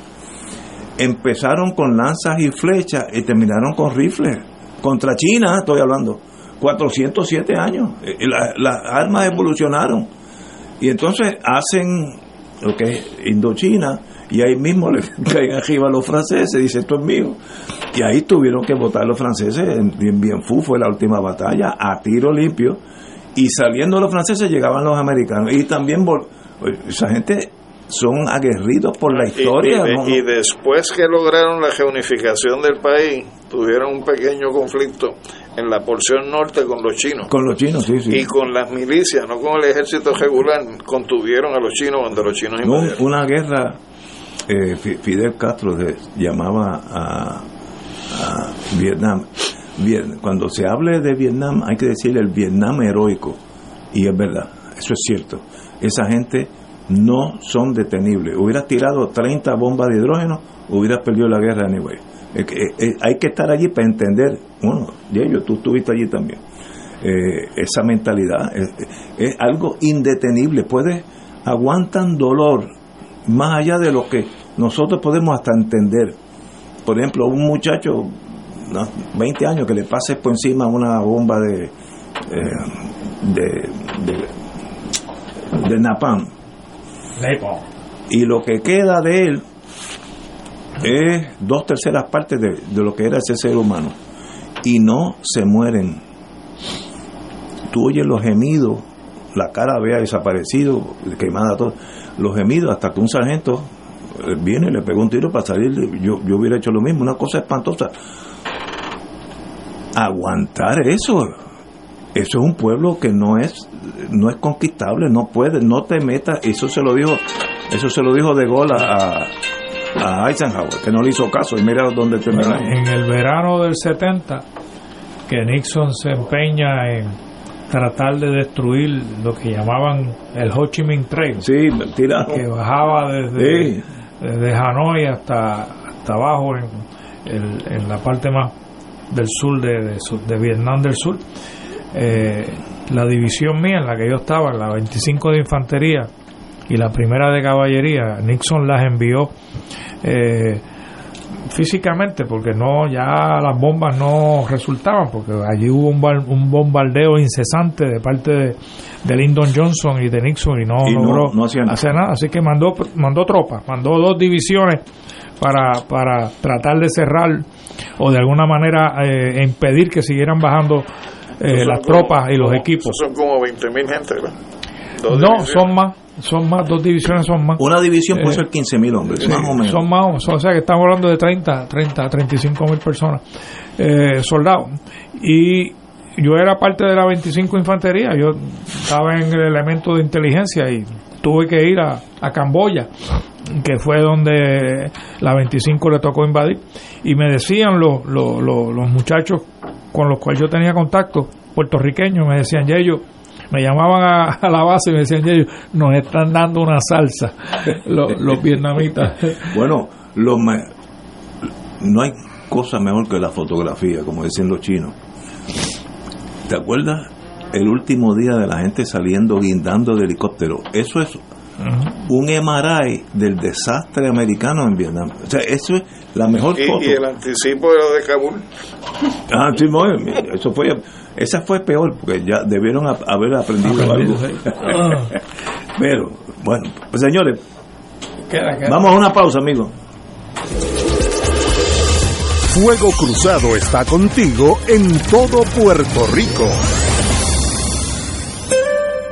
empezaron con lanzas y flechas y terminaron con rifles. Contra China, estoy hablando. 407 años. Eh, las armas evolucionaron. Y entonces hacen lo que es Indochina y ahí mismo le caen arriba a los franceses, dice esto es mío. Y ahí tuvieron que votar los franceses, bien, bien fu fue la última batalla, a tiro limpio, y saliendo los franceses llegaban los americanos. Y también esa gente son aguerridos por la historia. Y, después que lograron la reunificación del país, tuvieron un pequeño conflicto en la porción norte con los chinos. Con los chinos, sí, sí. Y con las milicias, no con el ejército regular, contuvieron a los chinos cuando los chinos invadieron. una guerra eh, Fidel Castro llamaba a, Vietnam. cuando se hable de Vietnam hay que decir el Vietnam heroico. Y es verdad, eso es cierto. Esa gente no son detenibles. Hubieras tirado 30 bombas de hidrógeno, hubieras perdido la guerra anyway. hay que estar allí para entender, bueno, yo tú estuviste allí también. Eh, esa mentalidad es, algo indetenible. Puede, aguantan dolor, más allá de lo que nosotros podemos hasta entender. Por ejemplo, un muchacho, 20 años, que le pase por encima una bomba de, eh, de, de, napalm. Y lo que queda de él es dos terceras partes de, de lo que era ese ser humano. Y no se mueren. Tú oyes los gemidos, la cara había desaparecido, quemada todo los gemidos hasta que un sargento eh, viene y le pegó un tiro para salir. Yo, yo hubiera hecho lo mismo, una cosa espantosa. Aguantar eso. Eso es un pueblo que no es no es conquistable, no puede, no te metas. Eso se lo dijo, eso se lo dijo de Gaulle a, a Eisenhower, que no le hizo caso y mira dónde terminó. En el verano del 70, que Nixon se empeña en tratar de destruir lo que llamaban el Ho Chi Minh Trail. Sí, Que bajaba desde, desde Hanoi hasta, hasta abajo en, en, la parte más del sur de, de, Vietnam del Sur. Eh, la división mía en la que yo estaba, la 25 de Infantería y la primera de Caballería, Nixon las envió eh, físicamente porque no ya las bombas no resultaban porque allí hubo un, un bombardeo incesante de parte de, de Lyndon Johnson y de Nixon y no Y no- logró no nada. hacer nada así que mandó mandó tropas mandó dos divisiones para, para tratar de cerrar o de alguna manera eh, impedir que siguieran bajando eh, las como- tropas y los como- equipos Son como 20.000 gente, ¿verdad? Dos no divisiones. son más son más dos divisiones son más Una división puede Eh, ser 15 mil hombres, Sí, más o menos. Son más, o sea que estamos hablando de 30, 30, 35 mil personas, eh, soldados. Y yo era parte de la 25 Infantería, yo estaba en el elemento de inteligencia y tuve que ir a, a Camboya, que fue donde la 25 le tocó invadir. Y me decían los, los, los, los muchachos con los cuales yo tenía contacto, puertorriqueños, me decían, ellos me llamaban a, a la base y me decían, ellos nos están dando una salsa, los, los vietnamitas. Bueno, lo me- no hay cosa mejor que la fotografía, como dicen los chinos. ¿Te acuerdas? El último día de la gente saliendo guindando de helicóptero. Eso es un MRI del desastre americano en Vietnam. O sea, eso es la mejor Y, foto. y el anticipo de lo de Kabul. Ah, sí, no, eso fue, esa fue peor, porque ya debieron haber aprendido, algo. Ah. Pero, bueno, pues señores, Queda, queda. vamos a una pausa, amigos. Fuego Cruzado está contigo en todo Puerto Rico.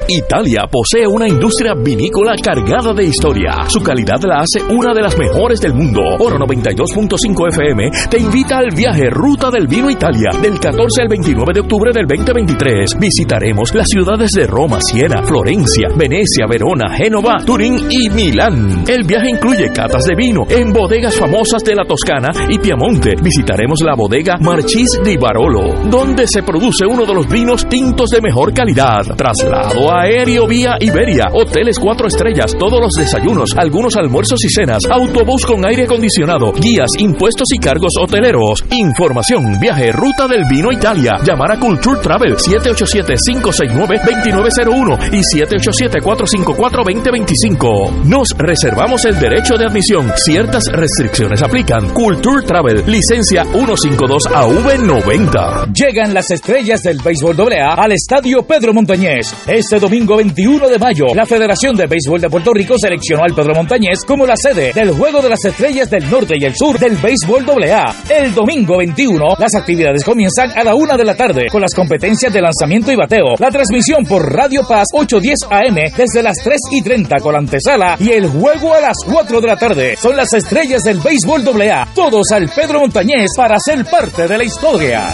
Italia posee una industria vinícola cargada de historia. Su calidad la hace una de las mejores del mundo. Oro 92.5 FM te invita al viaje Ruta del Vino Italia del 14 al 29 de octubre del 2023. Visitaremos las ciudades de Roma, Siena, Florencia, Venecia, Verona, Génova, Turín y Milán. El viaje incluye catas de vino en bodegas famosas de la Toscana y Piamonte. Visitaremos la bodega Marchis di Barolo, donde se produce uno de los vinos tintos de mejor calidad. Traslado aéreo vía Iberia, hoteles cuatro estrellas, todos los desayunos, algunos almuerzos y cenas, autobús con aire acondicionado, guías, impuestos y cargos hoteleros. Información, viaje, ruta del vino Italia. Llamar a Culture Travel 787-569-2901 y 787-454-2025. Nos reservamos el derecho de admisión. Ciertas restricciones aplican. Culture Travel, licencia 152AV90. Llegan las estrellas del béisbol AA al Estadio Pedro Montañez. Este domingo 21 de mayo, la Federación de Béisbol de Puerto Rico seleccionó al Pedro Montañez como la sede del Juego de las Estrellas del Norte y el Sur del Béisbol AA. El domingo 21, las actividades comienzan a la una de la tarde con las competencias de lanzamiento y bateo. La transmisión por Radio Paz 810 AM desde las 3 y 30 con la antesala y el juego a las 4 de la tarde. Son las estrellas del béisbol AA. Todos al Pedro Montañez para ser parte de la historia.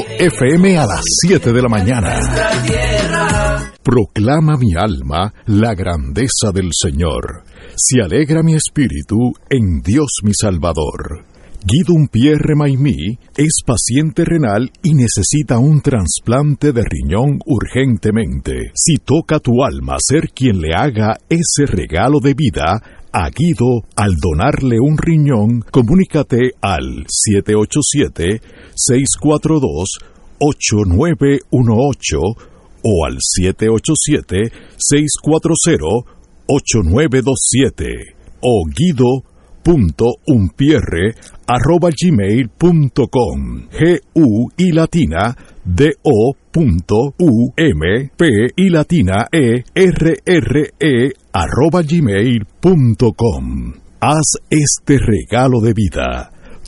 FM a las 7 de la mañana. Proclama mi alma la grandeza del Señor. Se alegra mi espíritu en Dios mi Salvador. Guido Pierre Maimí es paciente renal y necesita un trasplante de riñón urgentemente. Si toca tu alma ser quien le haga ese regalo de vida, a Guido, al donarle un riñón, comunícate al 787-642-8918 o al 787-640-8927 o guido.umpierre arroba gmail.com g u y latina d o punto u m p y latina e r r e arroba gmail.com haz este regalo de vida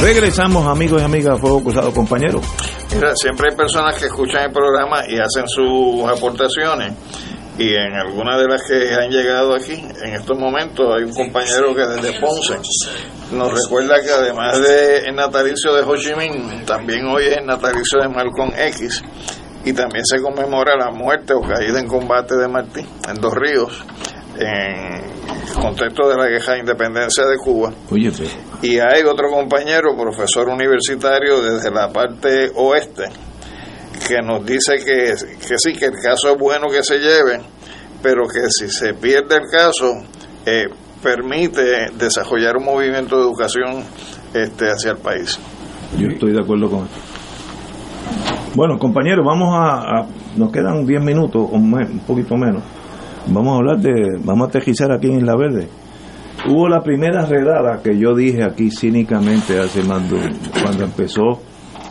Regresamos, amigos y amigas, a Fuego Cruzado, compañeros. Mira, siempre hay personas que escuchan el programa y hacen sus aportaciones. Y en algunas de las que han llegado aquí, en estos momentos, hay un compañero que desde Ponce nos recuerda que además de el natalicio de Ho Chi Minh, también hoy es el natalicio de Malcolm X y también se conmemora la muerte o caída en combate de Martí en Dos Ríos en contexto de la guerra de independencia de Cuba. Oye, Y hay otro compañero, profesor universitario desde la parte oeste, que nos dice que, que sí, que el caso es bueno que se lleve, pero que si se pierde el caso, eh, permite desarrollar un movimiento de educación este, hacia el país. Yo estoy de acuerdo con esto. Bueno, compañeros, vamos a, nos quedan 10 minutos me- un poquito menos. Vamos a hablar de, vamos a aterrizar aquí en Isla Verde. Hubo la primera redada que yo dije aquí cínicamente hace un- cuando empezó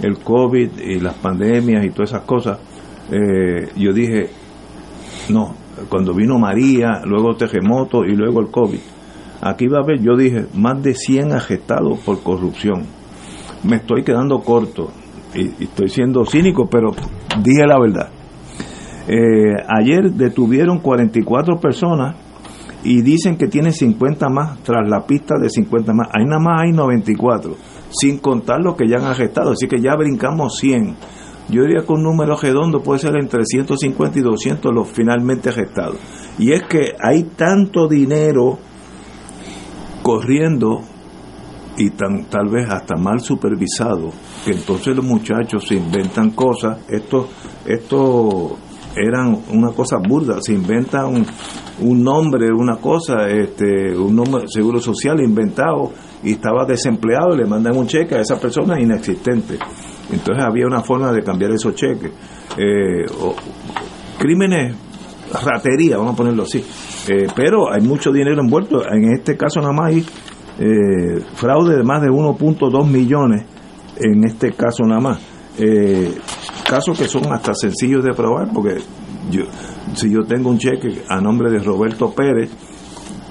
el COVID y las pandemias y todas esas cosas. eh, yo dije, no, cuando vino María, luego terremoto y luego el COVID. Aquí va a haber, yo dije, más de 100 arrestados por corrupción. Me estoy quedando corto y, y estoy siendo cínico, pero dije la verdad. Eh, ayer detuvieron 44 personas y dicen que tienen 50 más tras la pista de 50 más. Ahí nada más hay 94, sin contar los que ya han arrestado, así que ya brincamos 100. Yo diría que un número redondo puede ser entre 150 y 200 los finalmente arrestados. Y es que hay tanto dinero corriendo y tal vez hasta mal supervisado, que entonces los muchachos se inventan cosas, esto, esto eran una cosa burda, se inventan un, un nombre, una cosa, este, un nombre seguro social inventado y estaba desempleado y le mandan un cheque a esa persona inexistente. Entonces había una forma de cambiar esos cheques. Eh, crímenes, ratería, vamos a ponerlo así. Eh, pero hay mucho dinero envuelto. En este caso nada más hay eh, fraude de más de 1.2 millones en este caso nada más. Eh, casos que son hasta sencillos de probar porque yo si yo tengo un cheque a nombre de Roberto Pérez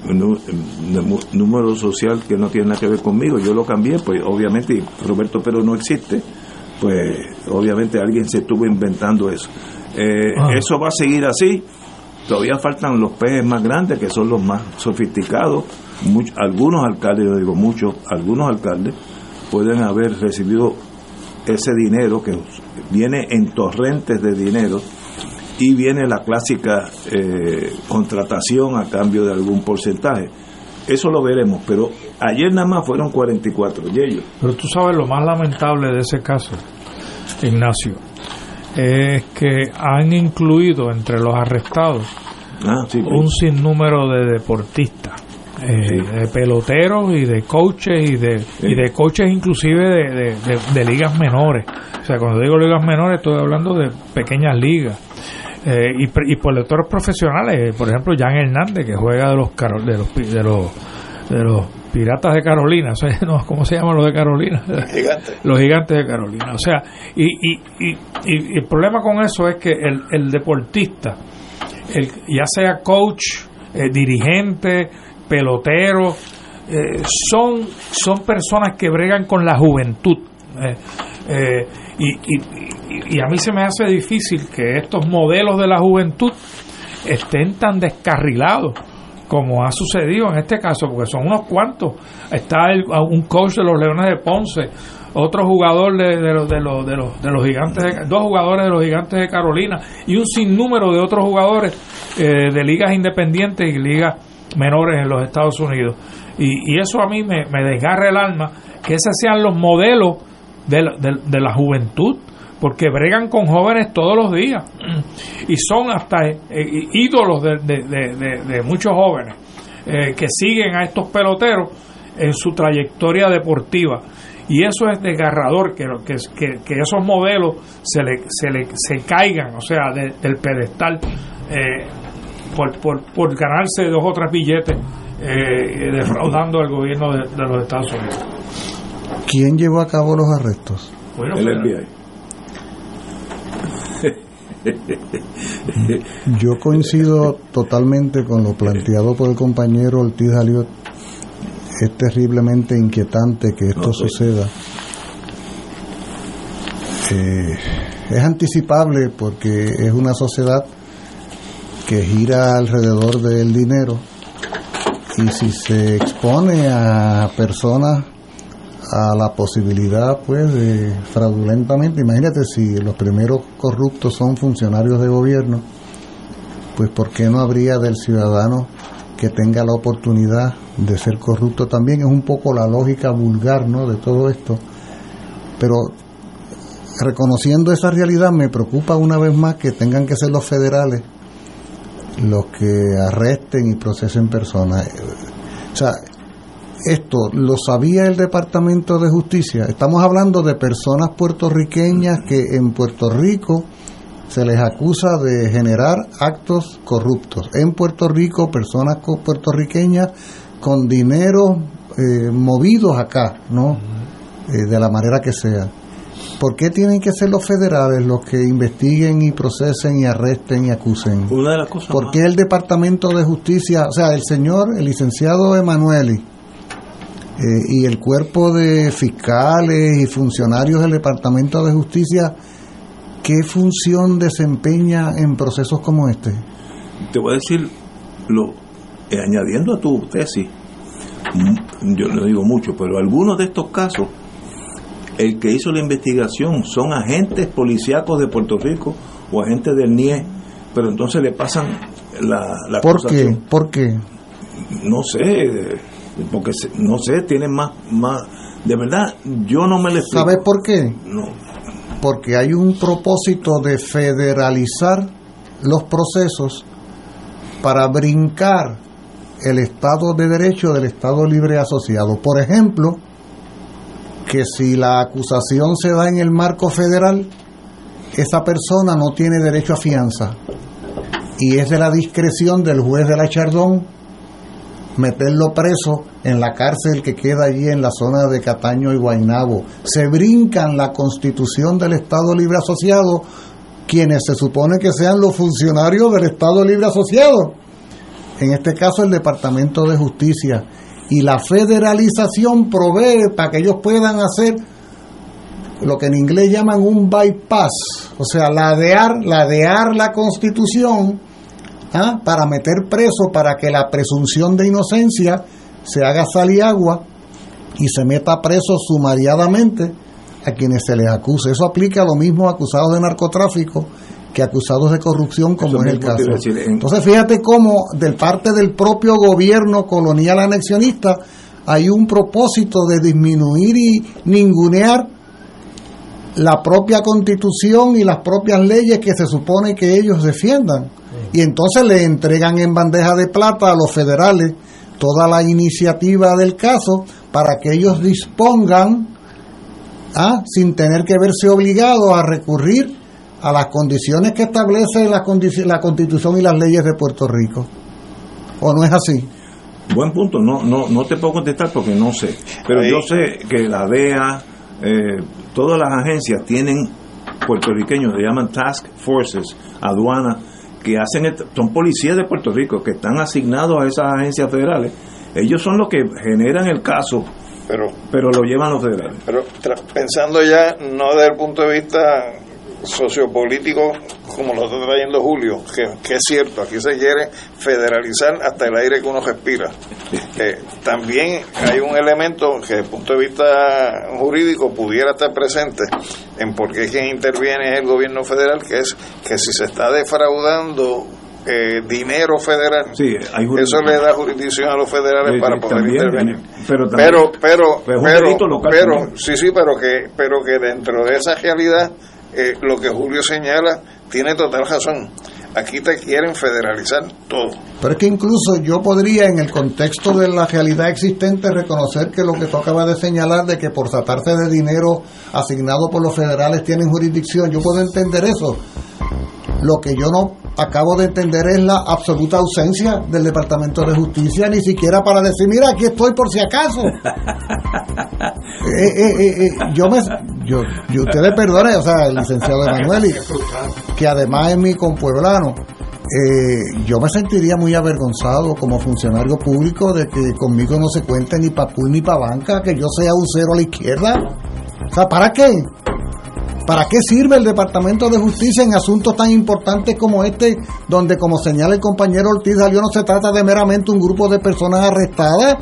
mu- número social que no tiene nada que ver conmigo, yo lo cambié, pues obviamente y Roberto Pérez no existe, pues obviamente alguien se estuvo inventando eso. Eh, Ah. Eso va a seguir así, todavía faltan los peces más grandes, que son los más sofisticados. Much- algunos alcaldes, yo digo muchos, algunos alcaldes pueden haber recibido ese dinero que viene en torrentes de dinero y viene la clásica eh, contratación a cambio de algún porcentaje. Eso lo veremos, pero ayer nada más fueron 44, y ellos. Pero tú sabes lo más lamentable de ese caso, Ignacio, es que han incluido entre los arrestados Ah, sí, un sinnúmero de deportistas, eh, de peloteros y de coaches y de, y de coaches inclusive de, de- de- de ligas menores. O sea, cuando digo ligas menores estoy hablando de pequeñas ligas. Eh, y, y peloteros profesionales, por ejemplo, Jan Hernández, que juega de los, de los, de los, de los Piratas de Carolina, o sea, no, ¿cómo se llaman los de Carolina? Gigantes. los gigantes de Carolina. O sea, y, y, y, y- y el problema con eso es que el, el deportista, el, ya sea coach, eh, dirigente, pelotero, eh, son, son personas que bregan con la juventud. eh, eh, y, y, y- a mí se me hace difícil que estos modelos de la juventud estén tan descarrilados como ha sucedido en este caso, porque son unos cuantos. Está el- un coach de los Leones de Ponce, otro jugador de, de los, de, los, de, los, de los gigantes, de- dos jugadores de los gigantes de Carolina y un sinnúmero de otros jugadores de ligas independientes y ligas menores en los Estados Unidos. Y, y eso a mí me, me desgarra el alma, que esos sean los modelos de la, de- de la juventud, porque bregan con jóvenes todos los días y son hasta eh, ídolos de, de- muchos jóvenes eh, que siguen a estos peloteros en su trayectoria deportiva. Y eso es desgarrador, que, que, que, que esos modelos se, le, se, le, se caigan, o sea, del pedestal, eh, por, por, por, ganarse dos o tres billetes eh, defraudando al gobierno de, de, los Estados Unidos. ¿Quién llevó a cabo los arrestos? Bueno, el FBI. Yo coincido totalmente con lo planteado por el compañero Ortiz Aliot. Es terriblemente inquietante que esto suceda. Eh, es anticipable porque es una sociedad que gira alrededor del dinero. Y si se expone a personas a la posibilidad pues de fraudulentamente imagínate si los primeros corruptos son funcionarios de gobierno pues por qué no habría del ciudadano que tenga la oportunidad de ser corrupto también es un poco la lógica vulgar no de todo esto. Pero reconociendo esa realidad me preocupa una vez más que tengan que ser los federales los que arresten y procesen personas o sea esto lo sabía el Departamento de Justicia. Estamos hablando de personas puertorriqueñas que en Puerto Rico se les acusa de generar actos corruptos. En Puerto Rico, personas puertorriqueñas con dinero eh, movidos acá, ¿no? Eh, de la manera que sea. ¿Por qué tienen que ser los federales los que investiguen y procesen y arresten y acusen? Una de las cosas ¿Por qué el Departamento de Justicia, o sea, el señor, el licenciado Emanueli, eh, y el cuerpo de fiscales y funcionarios del Departamento de Justicia, ¿qué función desempeña en procesos como este? Te voy a decir, lo, eh, añadiendo a tu tesis, yo no digo mucho, pero algunos de estos casos, el que hizo la investigación son agentes policíacos de Puerto Rico o agentes del NIE, pero entonces le pasan la, la ¿Por qué? ¿Por qué? No sé, porque no sé, tienen más, más, de verdad, yo no me le explico. ¿Sabes por qué? No. Porque hay un propósito de federalizar los procesos para brincar el Estado de Derecho del Estado Libre Asociado. Por ejemplo, que si la acusación se da en el marco federal, esa persona no tiene derecho a fianza. Y es de la discreción del juez de la Chardón meterlo preso en la cárcel que queda allí en la zona de Cataño y Guainabo. Se brincan la constitución del Estado Libre Asociado quienes se supone que sean los funcionarios del Estado Libre Asociado. En este caso el Departamento de Justicia. Y la federalización provee para que ellos puedan hacer lo que en inglés llaman un bypass, o sea, ladear, ladear la constitución ¿ah? para meter preso, para que la presunción de inocencia se haga sal y agua y se meta preso sumariadamente a quienes se les acuse. Eso aplica a lo mismo acusados de narcotráfico que acusados de corrupción, como es el caso. Entonces, fíjate cómo, de parte del propio gobierno colonial anexionista, hay un propósito de disminuir y ningunear la propia constitución y las propias leyes que se supone que ellos defiendan y entonces le entregan en bandeja de plata a los federales toda la iniciativa del caso para que ellos dispongan, ¿ah? sin tener que verse obligados a recurrir a las condiciones que establece la, la Constitución y las leyes de Puerto Rico. ¿O no es así? Buen punto, no, no, no te puedo contestar porque no sé, pero yo sé que la DEA, eh, todas las agencias tienen puertorriqueños, se llaman task forces, aduanas, que hacen, son policías de Puerto Rico que están asignados a esas agencias federales. Ellos son los que generan el caso, pero, pero lo llevan los federales. Pero pensando ya, no desde el punto de vista sociopolítico como lo está trayendo Julio, que, es cierto, aquí se quiere federalizar hasta el aire que uno respira. Eh, también hay un elemento que desde el punto de vista jurídico pudiera estar presente en por qué quien interviene es el gobierno federal, que es que si se está defraudando eh, dinero federal, eso le da jurisdicción a los federales para poder intervenir. Pero, pero, pero, pero, pero, sí, sí, pero que, pero que dentro de esa realidad, eh, lo que Julio señala tiene total razón. Aquí te quieren federalizar todo. Pero es que incluso yo podría, en el contexto de la realidad existente, reconocer que lo que tú acabas de señalar, de que por tratarse de dinero asignado por los federales tienen jurisdicción, yo puedo entender eso. Lo que yo no acabo de entender es la absoluta ausencia del Departamento de Justicia, ni siquiera para decir, mira, aquí estoy por si acaso. Eh, eh, eh, yo me, yo, yo, ustedes perdonen, o sea, el licenciado Emanuel, que además es mi compueblano, yo me sentiría muy avergonzado como funcionario público de que conmigo no se cuente ni para pool ni para banca, que yo sea un cero a la izquierda. O sea, ¿para qué? ¿Para qué sirve el Departamento de Justicia en asuntos tan importantes como este, donde, como señala el compañero Ortiz Salió, no se trata de meramente un grupo de personas arrestadas,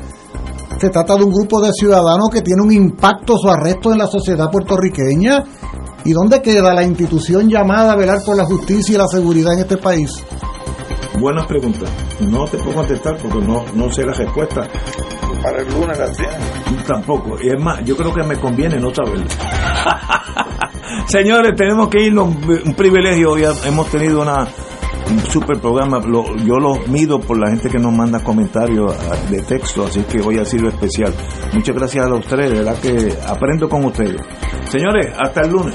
se trata de un grupo de ciudadanos que tiene un impacto su arresto en la sociedad puertorriqueña? ¿Y dónde queda la institución llamada a velar por la justicia y la seguridad en este país? Buenas preguntas. No te puedo contestar porque no, no sé la respuesta. Para el lunes la tiene. Tampoco. Y es más, yo creo que me conviene no saberlo. Señores, tenemos que irnos. Un privilegio. Hoy hemos tenido una, un super programa. yo los mido por la gente que nos manda comentarios ah, de texto, así que hoy ha sido especial. Muchas gracias a ustedes, de verdad que aprendo con ustedes. Señores, hasta el lunes.